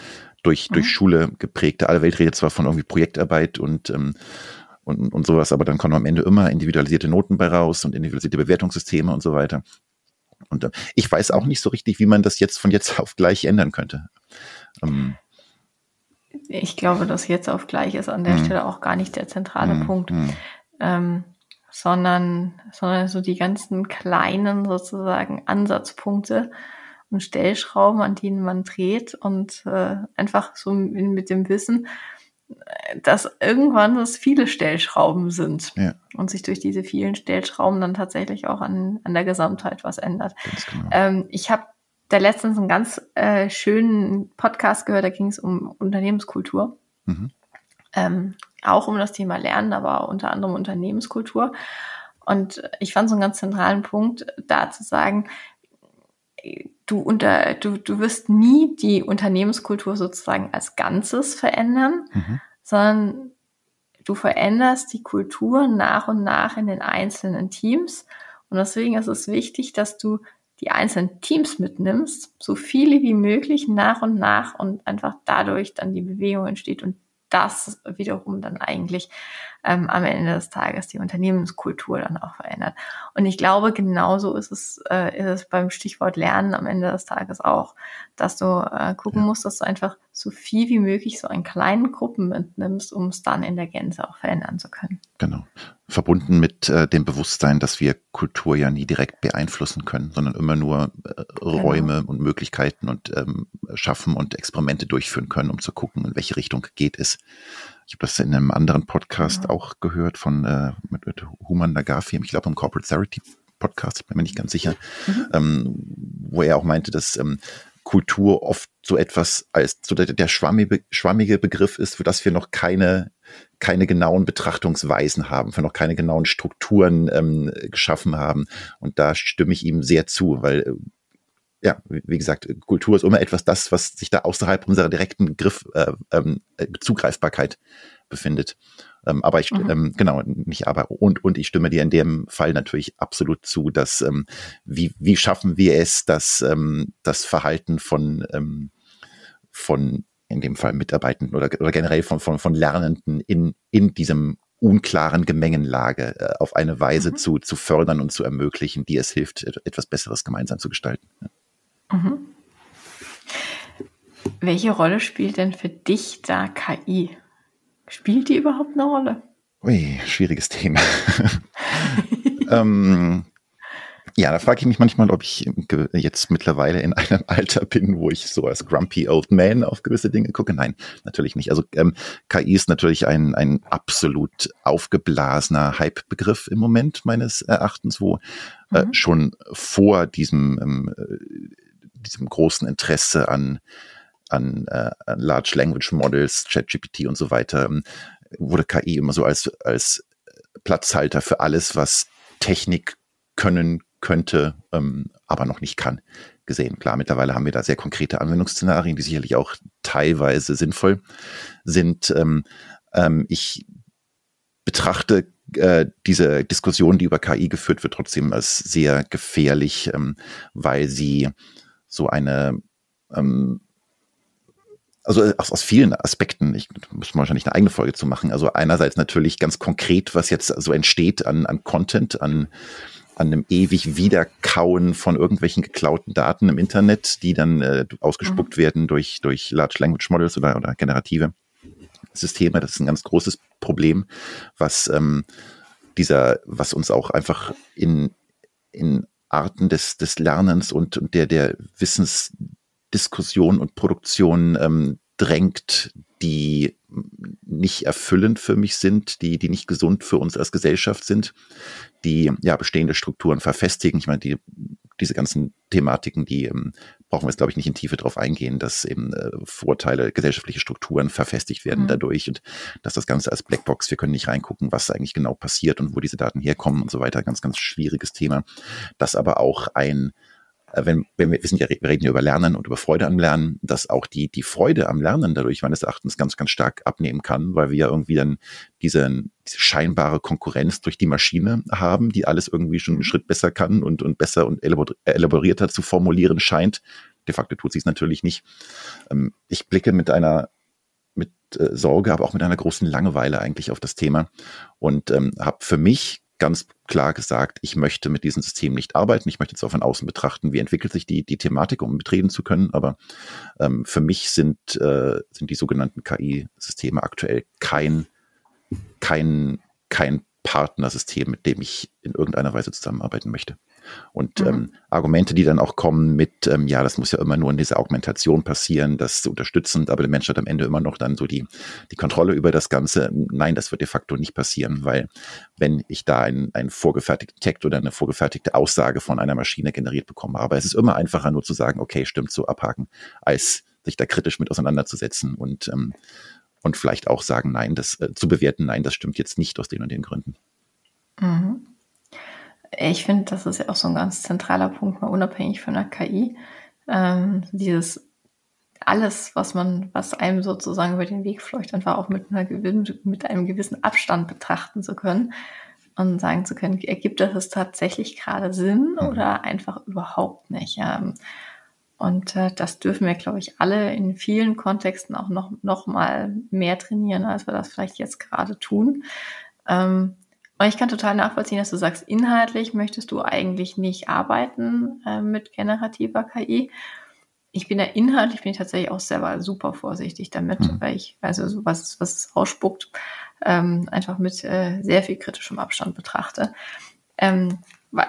durch, mhm. durch Schule geprägte, alle Welt redet zwar von irgendwie Projektarbeit und, ähm, und, und sowas, aber dann kommen am Ende immer individualisierte Noten bei raus und individualisierte Bewertungssysteme und so weiter. Und äh, ich weiß auch nicht so richtig, wie man das jetzt von jetzt auf gleich ändern könnte. Ähm, ich glaube, dass jetzt auf gleich ist an der mhm. Stelle auch gar nicht der zentrale mhm. Punkt. Mhm. Ähm, sondern, sondern so die ganzen kleinen sozusagen Ansatzpunkte und Stellschrauben, an denen man dreht und äh, einfach so mit dem Wissen, dass irgendwann es viele Stellschrauben sind ja. und sich durch diese vielen Stellschrauben dann tatsächlich auch an, an der Gesamtheit was ändert. Genau. Ähm, ich habe da letztens einen ganz äh, schönen Podcast gehört, da ging es um Unternehmenskultur. Mhm. Ähm, auch um das Thema Lernen, aber unter anderem Unternehmenskultur. Und ich fand so einen ganz zentralen Punkt, da zu sagen, du unter, du, du wirst nie die Unternehmenskultur sozusagen als Ganzes verändern, mhm. sondern du veränderst die Kultur nach und nach in den einzelnen Teams. Und deswegen ist es wichtig, dass du die einzelnen Teams mitnimmst, so viele wie möglich nach und nach und einfach dadurch dann die Bewegung entsteht und das wiederum dann eigentlich ähm, am Ende des Tages die Unternehmenskultur dann auch verändert. Und ich glaube, genauso ist es, äh, ist es beim Stichwort Lernen am Ende des Tages auch, dass du äh, gucken ja. musst, dass du einfach so viel wie möglich so in kleinen Gruppen mitnimmst, um es dann in der Gänze auch verändern zu können. Genau. Verbunden mit äh, dem Bewusstsein, dass wir Kultur ja nie direkt beeinflussen können, sondern immer nur äh, Räume genau. und Möglichkeiten und ähm, schaffen und Experimente durchführen können, um zu gucken, in welche Richtung geht es. Ich habe das in einem anderen Podcast ja. auch gehört von äh, mit, mit Human Nagafi, ich glaube im Corporate Charity Podcast, bin mir nicht ganz sicher, mhm. ähm, wo er auch meinte, dass ähm, Kultur oft so etwas als so der, der schwammige, schwammige Begriff ist, für das wir noch keine, keine genauen Betrachtungsweisen haben, für noch keine genauen Strukturen ähm, geschaffen haben. Und da stimme ich ihm sehr zu, weil äh, ja, wie gesagt, Kultur ist immer etwas das, was sich da außerhalb unserer direkten Griff, äh, ähm, äh, Zugreifbarkeit befindet. Ähm, aber ich, mhm. ähm, genau, nicht aber, und, und ich stimme dir in dem Fall natürlich absolut zu, dass, ähm, wie, wie schaffen wir es, dass ähm, das Verhalten von, ähm, von in dem Fall Mitarbeitenden oder, oder generell von, von, von Lernenden in, in diesem unklaren Gemengenlage äh, auf eine Weise mhm. zu, zu fördern und zu ermöglichen, die es hilft, etwas Besseres gemeinsam zu gestalten. Mhm. Welche Rolle spielt denn für dich da KI? Spielt die überhaupt eine Rolle? Ui, schwieriges Thema. ähm, ja, da frage ich mich manchmal, ob ich jetzt mittlerweile in einem Alter bin, wo ich so als grumpy old man auf gewisse Dinge gucke. Nein, natürlich nicht. Also ähm, KI ist natürlich ein, ein absolut aufgeblasener Hype-Begriff im Moment meines Erachtens, wo äh, mhm. schon vor diesem, ähm, äh, diesem großen Interesse an, an, äh, an Large Language Models, ChatGPT und so weiter, ähm, wurde KI immer so als, als Platzhalter für alles, was Technik können könnte, ähm, aber noch nicht kann, gesehen. Klar, mittlerweile haben wir da sehr konkrete Anwendungsszenarien, die sicherlich auch teilweise sinnvoll sind. Ähm, ähm, ich betrachte äh, diese Diskussion, die über KI geführt wird, trotzdem als sehr gefährlich, ähm, weil sie so eine ähm, also aus, aus vielen Aspekten, ich muss wahrscheinlich eine eigene Folge zu machen. Also einerseits natürlich ganz konkret, was jetzt so entsteht an, an Content, an an einem ewig Wiederkauen von irgendwelchen geklauten Daten im Internet, die dann äh, ausgespuckt mhm. werden durch, durch Large Language Models oder, oder generative Systeme. Das ist ein ganz großes Problem, was ähm, dieser, was uns auch einfach in, in Arten des, des Lernens und, und der, der Wissensdiskussion und Produktion ähm, drängt, die nicht erfüllend für mich sind, die, die nicht gesund für uns als Gesellschaft sind, die ja bestehende Strukturen verfestigen. Ich meine, die, diese ganzen Thematiken, die ähm, brauchen wir jetzt, glaube ich, nicht in Tiefe drauf eingehen, dass eben äh, Vorteile, gesellschaftliche Strukturen verfestigt werden mhm. dadurch und dass das Ganze als Blackbox, wir können nicht reingucken, was eigentlich genau passiert und wo diese Daten herkommen und so weiter. Ganz, ganz schwieriges Thema. Das aber auch ein wenn, wenn wir, wir sind ja, wir reden ja über Lernen und über Freude am Lernen, dass auch die, die Freude am Lernen dadurch meines Erachtens ganz, ganz stark abnehmen kann, weil wir ja irgendwie dann diese, diese scheinbare Konkurrenz durch die Maschine haben, die alles irgendwie schon einen Schritt besser kann und, und besser und elaborierter zu formulieren scheint. De facto tut sie es natürlich nicht. Ähm, ich blicke mit einer mit äh, Sorge, aber auch mit einer großen Langeweile eigentlich auf das Thema und ähm, habe für mich ganz klar gesagt, ich möchte mit diesem System nicht arbeiten. Ich möchte jetzt auch von außen betrachten, wie entwickelt sich die, die Thematik, um betreten zu können. Aber ähm, für mich sind, äh, sind die sogenannten KI-Systeme aktuell kein, kein, kein Partnersystem, mit dem ich in irgendeiner Weise zusammenarbeiten möchte. Und mhm. ähm, Argumente, die dann auch kommen mit, ähm, ja, das muss ja immer nur in dieser Augmentation passieren, das ist unterstützend, aber der Mensch hat am Ende immer noch dann so die, die Kontrolle über das Ganze. Nein, das wird de facto nicht passieren, weil wenn ich da einen, einen vorgefertigten Text oder eine vorgefertigte Aussage von einer Maschine generiert bekomme, aber es ist immer einfacher nur zu sagen, okay, stimmt so, abhaken, als sich da kritisch mit auseinanderzusetzen und, ähm, und vielleicht auch sagen, nein, das äh, zu bewerten, nein, das stimmt jetzt nicht aus den und den Gründen. Mhm ich finde, das ist ja auch so ein ganz zentraler Punkt, mal unabhängig von der KI. Ähm, dieses alles, was man, was einem sozusagen über den Weg fleucht, einfach auch mit, einer, mit einem gewissen Abstand betrachten zu können und sagen zu können, ergibt das tatsächlich gerade Sinn mhm. oder einfach überhaupt nicht. Ähm, und äh, das dürfen wir, glaube ich, alle in vielen Kontexten auch noch, noch mal mehr trainieren, als wir das vielleicht jetzt gerade tun. Ähm, und ich kann total nachvollziehen, dass du sagst, inhaltlich möchtest du eigentlich nicht arbeiten äh, mit generativer KI. Ich bin ja inhaltlich bin ich tatsächlich auch selber super vorsichtig damit, mhm. weil ich, also was, was es ausspuckt, ähm, einfach mit äh, sehr viel kritischem Abstand betrachte. Ähm,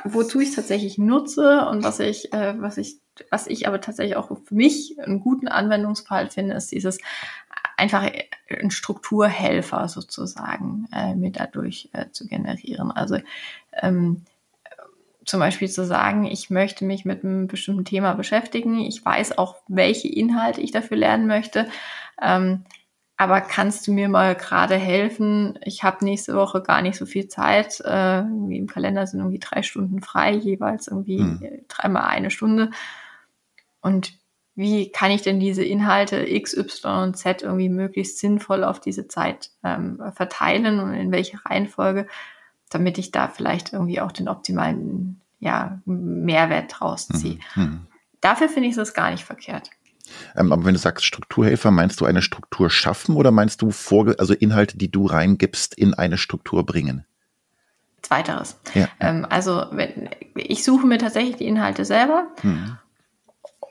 wozu ich es tatsächlich nutze und was ich, äh, was ich, was ich aber tatsächlich auch für mich einen guten Anwendungsfall finde, ist dieses einfach ein Strukturhelfer sozusagen äh, mir dadurch äh, zu generieren. Also ähm, zum Beispiel zu sagen, ich möchte mich mit einem bestimmten Thema beschäftigen, ich weiß auch, welche Inhalte ich dafür lernen möchte. Ähm, aber kannst du mir mal gerade helfen? Ich habe nächste Woche gar nicht so viel Zeit. Äh, Im Kalender sind irgendwie drei Stunden frei, jeweils irgendwie hm. dreimal eine Stunde. Und wie kann ich denn diese Inhalte X, Y und Z irgendwie möglichst sinnvoll auf diese Zeit ähm, verteilen und in welche Reihenfolge, damit ich da vielleicht irgendwie auch den optimalen ja, Mehrwert draus ziehe. Mhm. mhm. Dafür finde ich das gar nicht verkehrt. Ähm, aber wenn du sagst Strukturhelfer, meinst du eine Struktur schaffen oder meinst du Vorge also Inhalte, die du reingibst, in eine Struktur bringen? Zweiteres. Ja. Ähm, also wenn, ich suche mir tatsächlich die Inhalte selber mhm.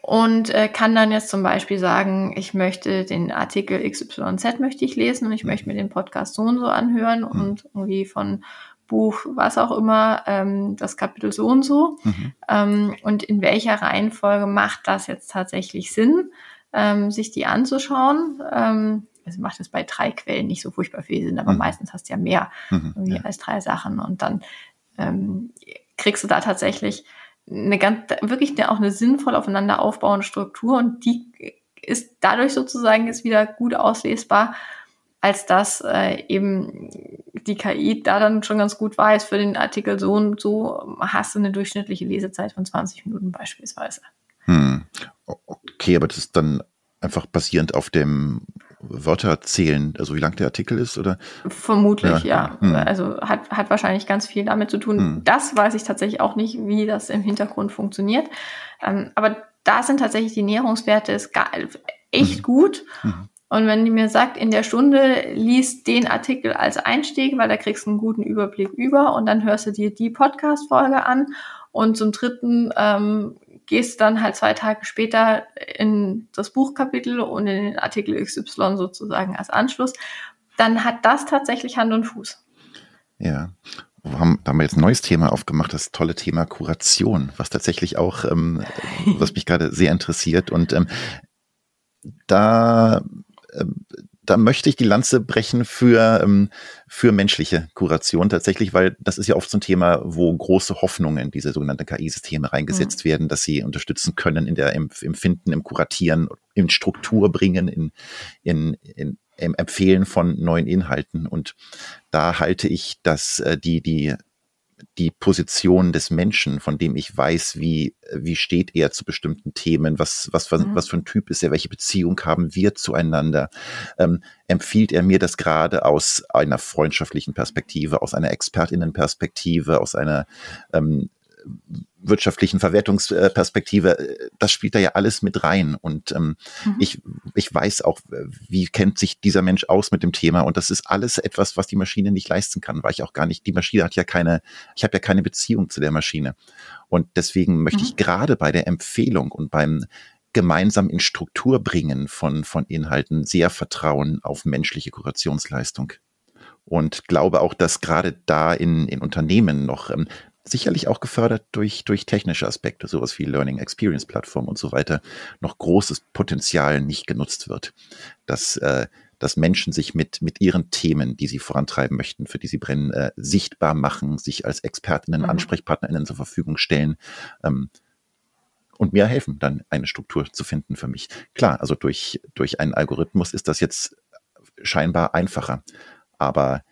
Und äh, kann dann jetzt zum Beispiel sagen, ich möchte den Artikel XYZ möchte ich lesen und ich möchte mir den Podcast so und so anhören mhm. und irgendwie von Buch, was auch immer, ähm, das Kapitel so und so. Mhm. Ähm, und in welcher Reihenfolge macht das jetzt tatsächlich Sinn, ähm, sich die anzuschauen? Ähm, also macht es bei drei Quellen nicht so furchtbar viel Sinn, aber mhm. meistens hast du ja mehr mhm, irgendwie ja. als drei Sachen. Und dann ähm, kriegst du da tatsächlich eine ganz, wirklich eine, auch eine sinnvoll aufeinander aufbauende Struktur und die ist dadurch sozusagen jetzt wieder gut auslesbar, als dass äh, eben die KI da dann schon ganz gut weiß, für den Artikel so und so hast du eine durchschnittliche Lesezeit von 20 Minuten beispielsweise. Hm. Okay, aber das ist dann einfach basierend auf dem Wörter zählen, also wie lang der Artikel ist, oder? Vermutlich, ja. ja. Hm. Also hat, hat wahrscheinlich ganz viel damit zu tun. Hm. Das weiß ich tatsächlich auch nicht, wie das im Hintergrund funktioniert. Ähm, aber da sind tatsächlich die Näherungswerte ist gar, echt hm. gut. Hm. Und wenn die mir sagt, in der Stunde liest den Artikel als Einstieg, weil da kriegst du einen guten Überblick über und dann hörst du dir die Podcast-Folge an und zum dritten ähm, gehst dann halt zwei Tage später in das Buchkapitel und in den Artikel XY sozusagen als Anschluss, dann hat das tatsächlich Hand und Fuß. Ja. Wir haben, da haben wir jetzt ein neues Thema aufgemacht, das tolle Thema Kuration, was tatsächlich auch, ähm, was mich gerade sehr interessiert. Und ähm, da ähm, da möchte ich die Lanze brechen für, ähm, für menschliche Kuration tatsächlich, weil das ist ja oft so ein Thema, wo große Hoffnungen in diese sogenannten KI-Systeme reingesetzt mhm. werden, dass sie unterstützen können in der im, im Finden, im Kuratieren, in Struktur bringen, in, in, in im Empfehlen von neuen Inhalten. Und da halte ich, dass äh, die, die die Position des Menschen, von dem ich weiß, wie, wie steht er zu bestimmten Themen, was, was, was, mhm. was für ein Typ ist er, welche Beziehung haben wir zueinander, ähm, empfiehlt er mir das gerade aus einer freundschaftlichen Perspektive, aus einer Expertinnenperspektive, aus einer ähm, wirtschaftlichen Verwertungsperspektive, das spielt da ja alles mit rein. Und ähm, mhm. ich, ich weiß auch, wie kennt sich dieser Mensch aus mit dem Thema. Und das ist alles etwas, was die Maschine nicht leisten kann, weil ich auch gar nicht, die Maschine hat ja keine, ich habe ja keine Beziehung zu der Maschine. Und deswegen möchte mhm. ich gerade bei der Empfehlung und beim gemeinsam in Struktur bringen von, von Inhalten sehr vertrauen auf menschliche Kurationsleistung und glaube auch, dass gerade da in, in Unternehmen noch ähm, sicherlich auch gefördert durch, durch technische Aspekte, sowas wie Learning Experience Plattform und so weiter, noch großes Potenzial nicht genutzt wird. Dass, äh, dass Menschen sich mit, mit ihren Themen, die sie vorantreiben möchten, für die sie brennen, äh, sichtbar machen, sich als Expertinnen, mhm. AnsprechpartnerInnen zur Verfügung stellen, ähm, und mir helfen, dann eine Struktur zu finden für mich. Klar, also durch, durch einen Algorithmus ist das jetzt scheinbar einfacher. Aber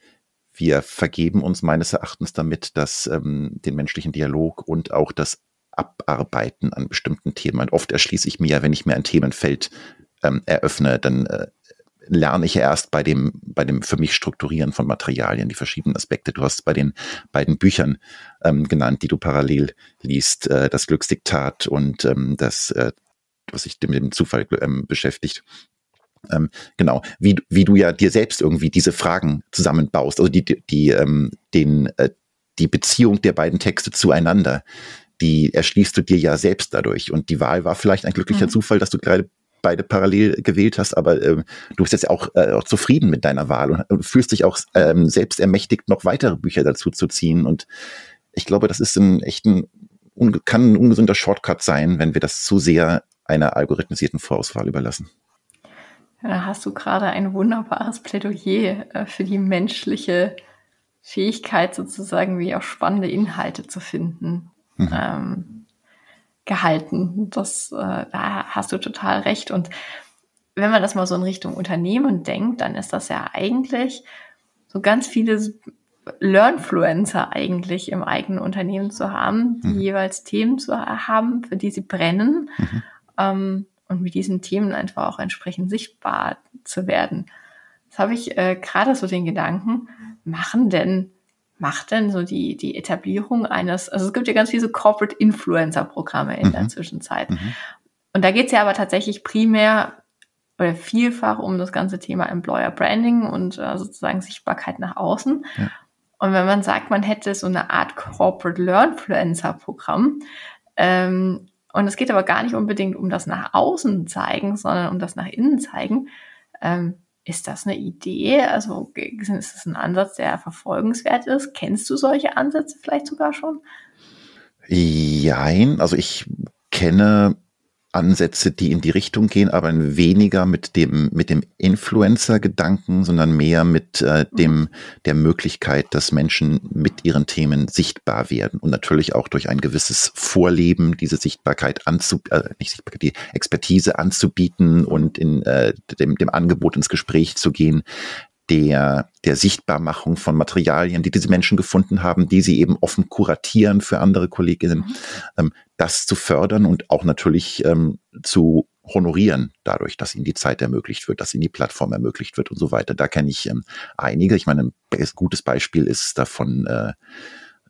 wir vergeben uns meines Erachtens damit, dass ähm, den menschlichen Dialog und auch das Abarbeiten an bestimmten Themen. Oft erschließe ich mir, wenn ich mir ein Themenfeld ähm, eröffne, dann äh, lerne ich erst bei dem, bei dem für mich Strukturieren von Materialien, die verschiedenen Aspekte. Du hast bei den beiden Büchern ähm, genannt, die du parallel liest, äh, das Glücksdiktat und ähm, das, äh, was sich mit dem Zufall ähm, beschäftigt. Ähm, genau, wie, wie du ja dir selbst irgendwie diese Fragen zusammenbaust, also die, die, die, ähm, den, äh, die Beziehung der beiden Texte zueinander, die erschließt du dir ja selbst dadurch. Und die Wahl war vielleicht ein glücklicher mhm. Zufall, dass du gerade beide parallel gewählt hast, aber ähm, du bist jetzt auch, äh, auch zufrieden mit deiner Wahl und, und fühlst dich auch ähm, selbst ermächtigt, noch weitere Bücher dazu zu ziehen. Und ich glaube, das ist ein echt ein, kann ein ungesunder Shortcut sein, wenn wir das zu sehr einer algorithmisierten Vorauswahl überlassen. Da hast du gerade ein wunderbares Plädoyer äh, für die menschliche Fähigkeit, sozusagen wie auch spannende Inhalte zu finden, mhm. ähm, gehalten. Das, äh, da hast du total recht. Und wenn man das mal so in Richtung Unternehmen denkt, dann ist das ja eigentlich so ganz viele Learnfluencer eigentlich im eigenen Unternehmen zu haben, die mhm. jeweils Themen zu haben, für die sie brennen. Mhm. Ähm, und mit diesen Themen einfach auch entsprechend sichtbar zu werden. Das habe ich äh, gerade so den Gedanken, machen denn, macht denn so die, die Etablierung eines, also es gibt ja ganz viele so Corporate Influencer Programme in mhm. der Zwischenzeit. Mhm. und da geht es ja aber tatsächlich primär oder vielfach um das ganze Thema Employer Branding und äh, sozusagen Sichtbarkeit nach außen. Ja. Und wenn man sagt, man hätte so eine Art Corporate Learnfluencer Programm, ähm, und es geht aber gar nicht unbedingt um das nach außen zeigen, sondern um das nach innen zeigen, ähm, ist das eine Idee? Also ist das ein Ansatz, der verfolgenswert ist? Kennst du solche Ansätze vielleicht sogar schon? Jein, also ich kenne Ansätze, die in die Richtung gehen, aber weniger mit dem mit dem Influencer-Gedanken, sondern mehr mit äh, mhm. dem der Möglichkeit, dass Menschen mit ihren Themen sichtbar werden und natürlich auch durch ein gewisses Vorleben diese Sichtbarkeit anzu äh, nicht Sichtbarkeit, die Expertise anzubieten und in äh, dem dem Angebot ins Gespräch zu gehen, der, der Sichtbarmachung von Materialien, die diese Menschen gefunden haben, die sie eben offen kuratieren für andere Kolleginnen, mhm. ähm, das zu fördern und auch natürlich ähm, zu honorieren, dadurch, dass ihnen die Zeit ermöglicht wird, dass ihnen die Plattform ermöglicht wird und so weiter. Da kenne ich ähm, einige. Ich meine, ein gutes Beispiel ist davon äh,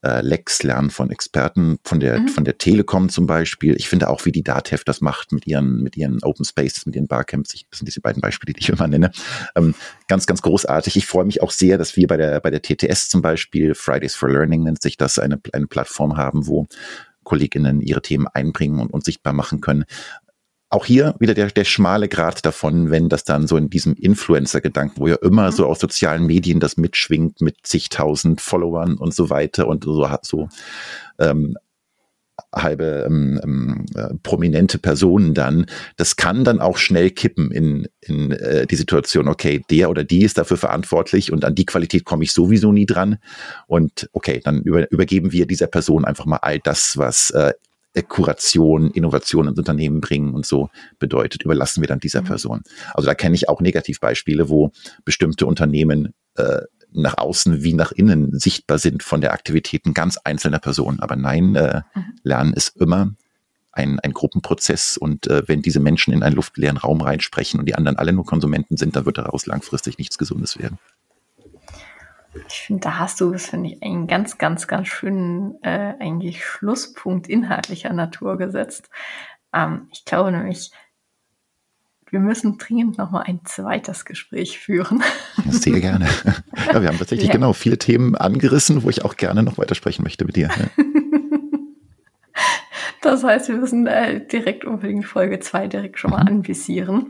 äh, Lex lernen von Experten, von der, mhm. von der Telekom zum Beispiel. Ich finde auch, wie die DATEV das macht mit ihren, mit ihren Open Spaces, mit ihren Barcamps. Ich, das sind diese beiden Beispiele, die ich immer nenne. Ähm, ganz, ganz großartig. Ich freue mich auch sehr, dass wir bei der, bei der TTS zum Beispiel, Fridays for Learning nennt sich das, eine, eine Plattform haben, wo Kolleginnen ihre Themen einbringen und, und sichtbar machen können auch hier wieder der, der schmale Grad davon, wenn das dann so in diesem Influencer-Gedanken, wo ja immer mhm. so aus sozialen Medien das mitschwingt mit zigtausend Followern und so weiter und so, so ähm, halbe ähm, ähm, äh, prominente Personen dann, das kann dann auch schnell kippen in, in äh, die Situation, okay, der oder die ist dafür verantwortlich und an die Qualität komme ich sowieso nie dran. Und okay, dann über, übergeben wir dieser Person einfach mal all das, was äh, Kuration, Innovation ins Unternehmen bringen und so bedeutet, überlassen wir dann dieser mhm. Person. Also da kenne ich auch Negativbeispiele, wo bestimmte Unternehmen äh, nach außen wie nach innen sichtbar sind von der Aktivitäten ganz einzelner Personen. Aber nein, äh, mhm. Lernen ist immer ein, ein Gruppenprozess und äh, wenn diese Menschen in einen luftleeren Raum reinsprechen und die anderen alle nur Konsumenten sind, dann wird daraus langfristig nichts Gesundes werden. Ich finde, da hast du, das finde ich, einen ganz, ganz, ganz schönen äh, eigentlich Schlusspunkt inhaltlicher Natur gesetzt. Ähm, ich glaube nämlich, wir müssen dringend nochmal ein zweites Gespräch führen. Sehr gerne. Ja, wir haben tatsächlich ja. genau viele Themen angerissen, wo ich auch gerne noch weitersprechen möchte mit dir. Ja. Das heißt, wir müssen äh, direkt unbedingt Folge 2 direkt schon mal mhm. anvisieren.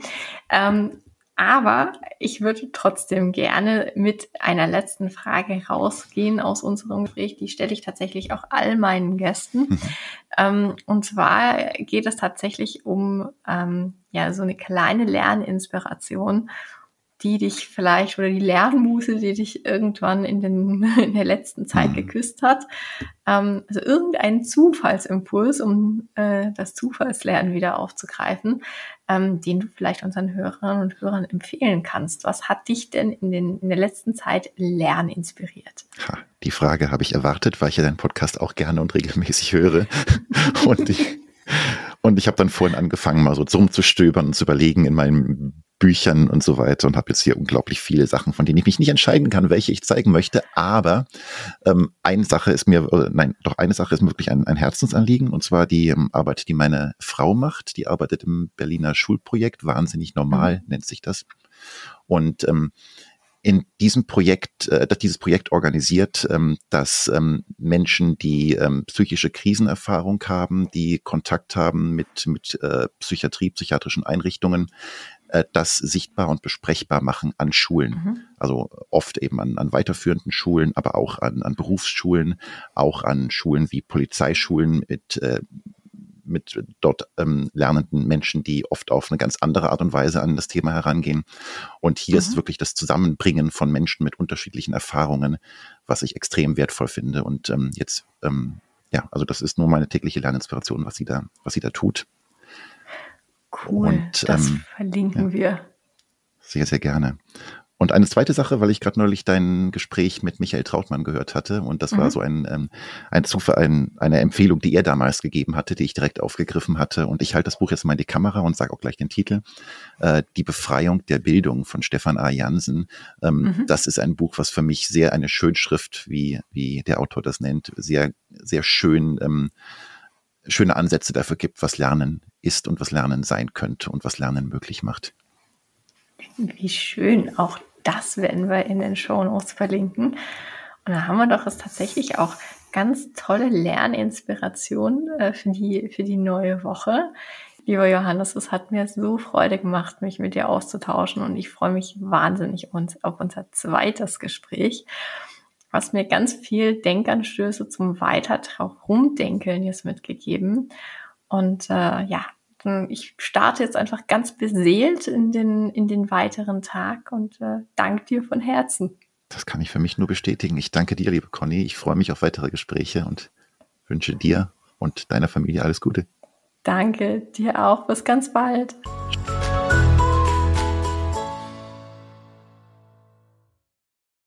Ähm, aber ich würde trotzdem gerne mit einer letzten Frage rausgehen aus unserem Gespräch. Die stelle ich tatsächlich auch all meinen Gästen. Mhm. Ähm, und zwar geht es tatsächlich um ähm, ja so eine kleine Lerninspiration die dich vielleicht oder die Lernmuse, die dich irgendwann in, den, in der letzten Zeit mhm. geküsst hat. Ähm, also irgendein Zufallsimpuls, um äh, das Zufallslernen wieder aufzugreifen, ähm, den du vielleicht unseren Hörern und Hörern empfehlen kannst. Was hat dich denn in, den, in der letzten Zeit Lernen inspiriert? Ha, die Frage habe ich erwartet, weil ich ja deinen Podcast auch gerne und regelmäßig höre. und ich und ich habe dann vorhin angefangen, mal so rumzustöbern und zu überlegen in meinem Büchern und so weiter und habe jetzt hier unglaublich viele Sachen, von denen ich mich nicht entscheiden kann, welche ich zeigen möchte. Aber ähm, eine Sache ist mir, oder nein, doch eine Sache ist mir wirklich ein, ein Herzensanliegen und zwar die ähm, Arbeit, die meine Frau macht. Die arbeitet im Berliner Schulprojekt, wahnsinnig normal mhm. nennt sich das. Und ähm, in diesem Projekt, äh, dieses Projekt organisiert, ähm, dass ähm, Menschen, die ähm, psychische Krisenerfahrung haben, die Kontakt haben mit, mit äh, Psychiatrie, psychiatrischen Einrichtungen, äh, das sichtbar und besprechbar machen an Schulen. Mhm. Also oft eben an, an weiterführenden Schulen, aber auch an, an Berufsschulen, auch an Schulen wie Polizeischulen mit äh, mit dort ähm, lernenden Menschen, die oft auf eine ganz andere Art und Weise an das Thema herangehen. Und hier mhm. ist wirklich das Zusammenbringen von Menschen mit unterschiedlichen Erfahrungen, was ich extrem wertvoll finde. Und ähm, jetzt, ähm, ja, also das ist nur meine tägliche Lerninspiration, was sie da, was sie da tut. Cool, und, das ähm, verlinken ja, wir. Sehr, sehr gerne. Und eine zweite Sache, weil ich gerade neulich dein Gespräch mit Michael Trautmann gehört hatte und das mhm. war so ein, ähm, ein Zufall, ein, eine Empfehlung, die er damals gegeben hatte, die ich direkt aufgegriffen hatte. Und ich halte das Buch jetzt mal in die Kamera und sage auch gleich den Titel. Äh, die Befreiung der Bildung von Stefan A. Jansen. Ähm, mhm. Das ist ein Buch, was für mich sehr eine Schönschrift, wie, wie der Autor das nennt, sehr, sehr schön ähm, schöne Ansätze dafür gibt, was Lernen ist und was Lernen sein könnte und was Lernen möglich macht. Wie schön. Auch das werden wir in den Show verlinken. Und da haben wir doch es tatsächlich auch ganz tolle Lerninspiration äh, für, die, für die neue Woche. Lieber Johannes, es hat mir so Freude gemacht, mich mit dir auszutauschen und ich freue mich wahnsinnig auf unser zweites Gespräch, was mir ganz viel Denkanstöße zum weiter drauf rumdenkeln jetzt mitgegeben. Und äh, ja, ich starte jetzt einfach ganz beseelt in den, in den weiteren Tag und äh, danke dir von Herzen. Das kann ich für mich nur bestätigen. Ich danke dir, liebe Conny. Ich freue mich auf weitere Gespräche und wünsche dir und deiner Familie alles Gute. Danke, dir auch. Bis ganz bald.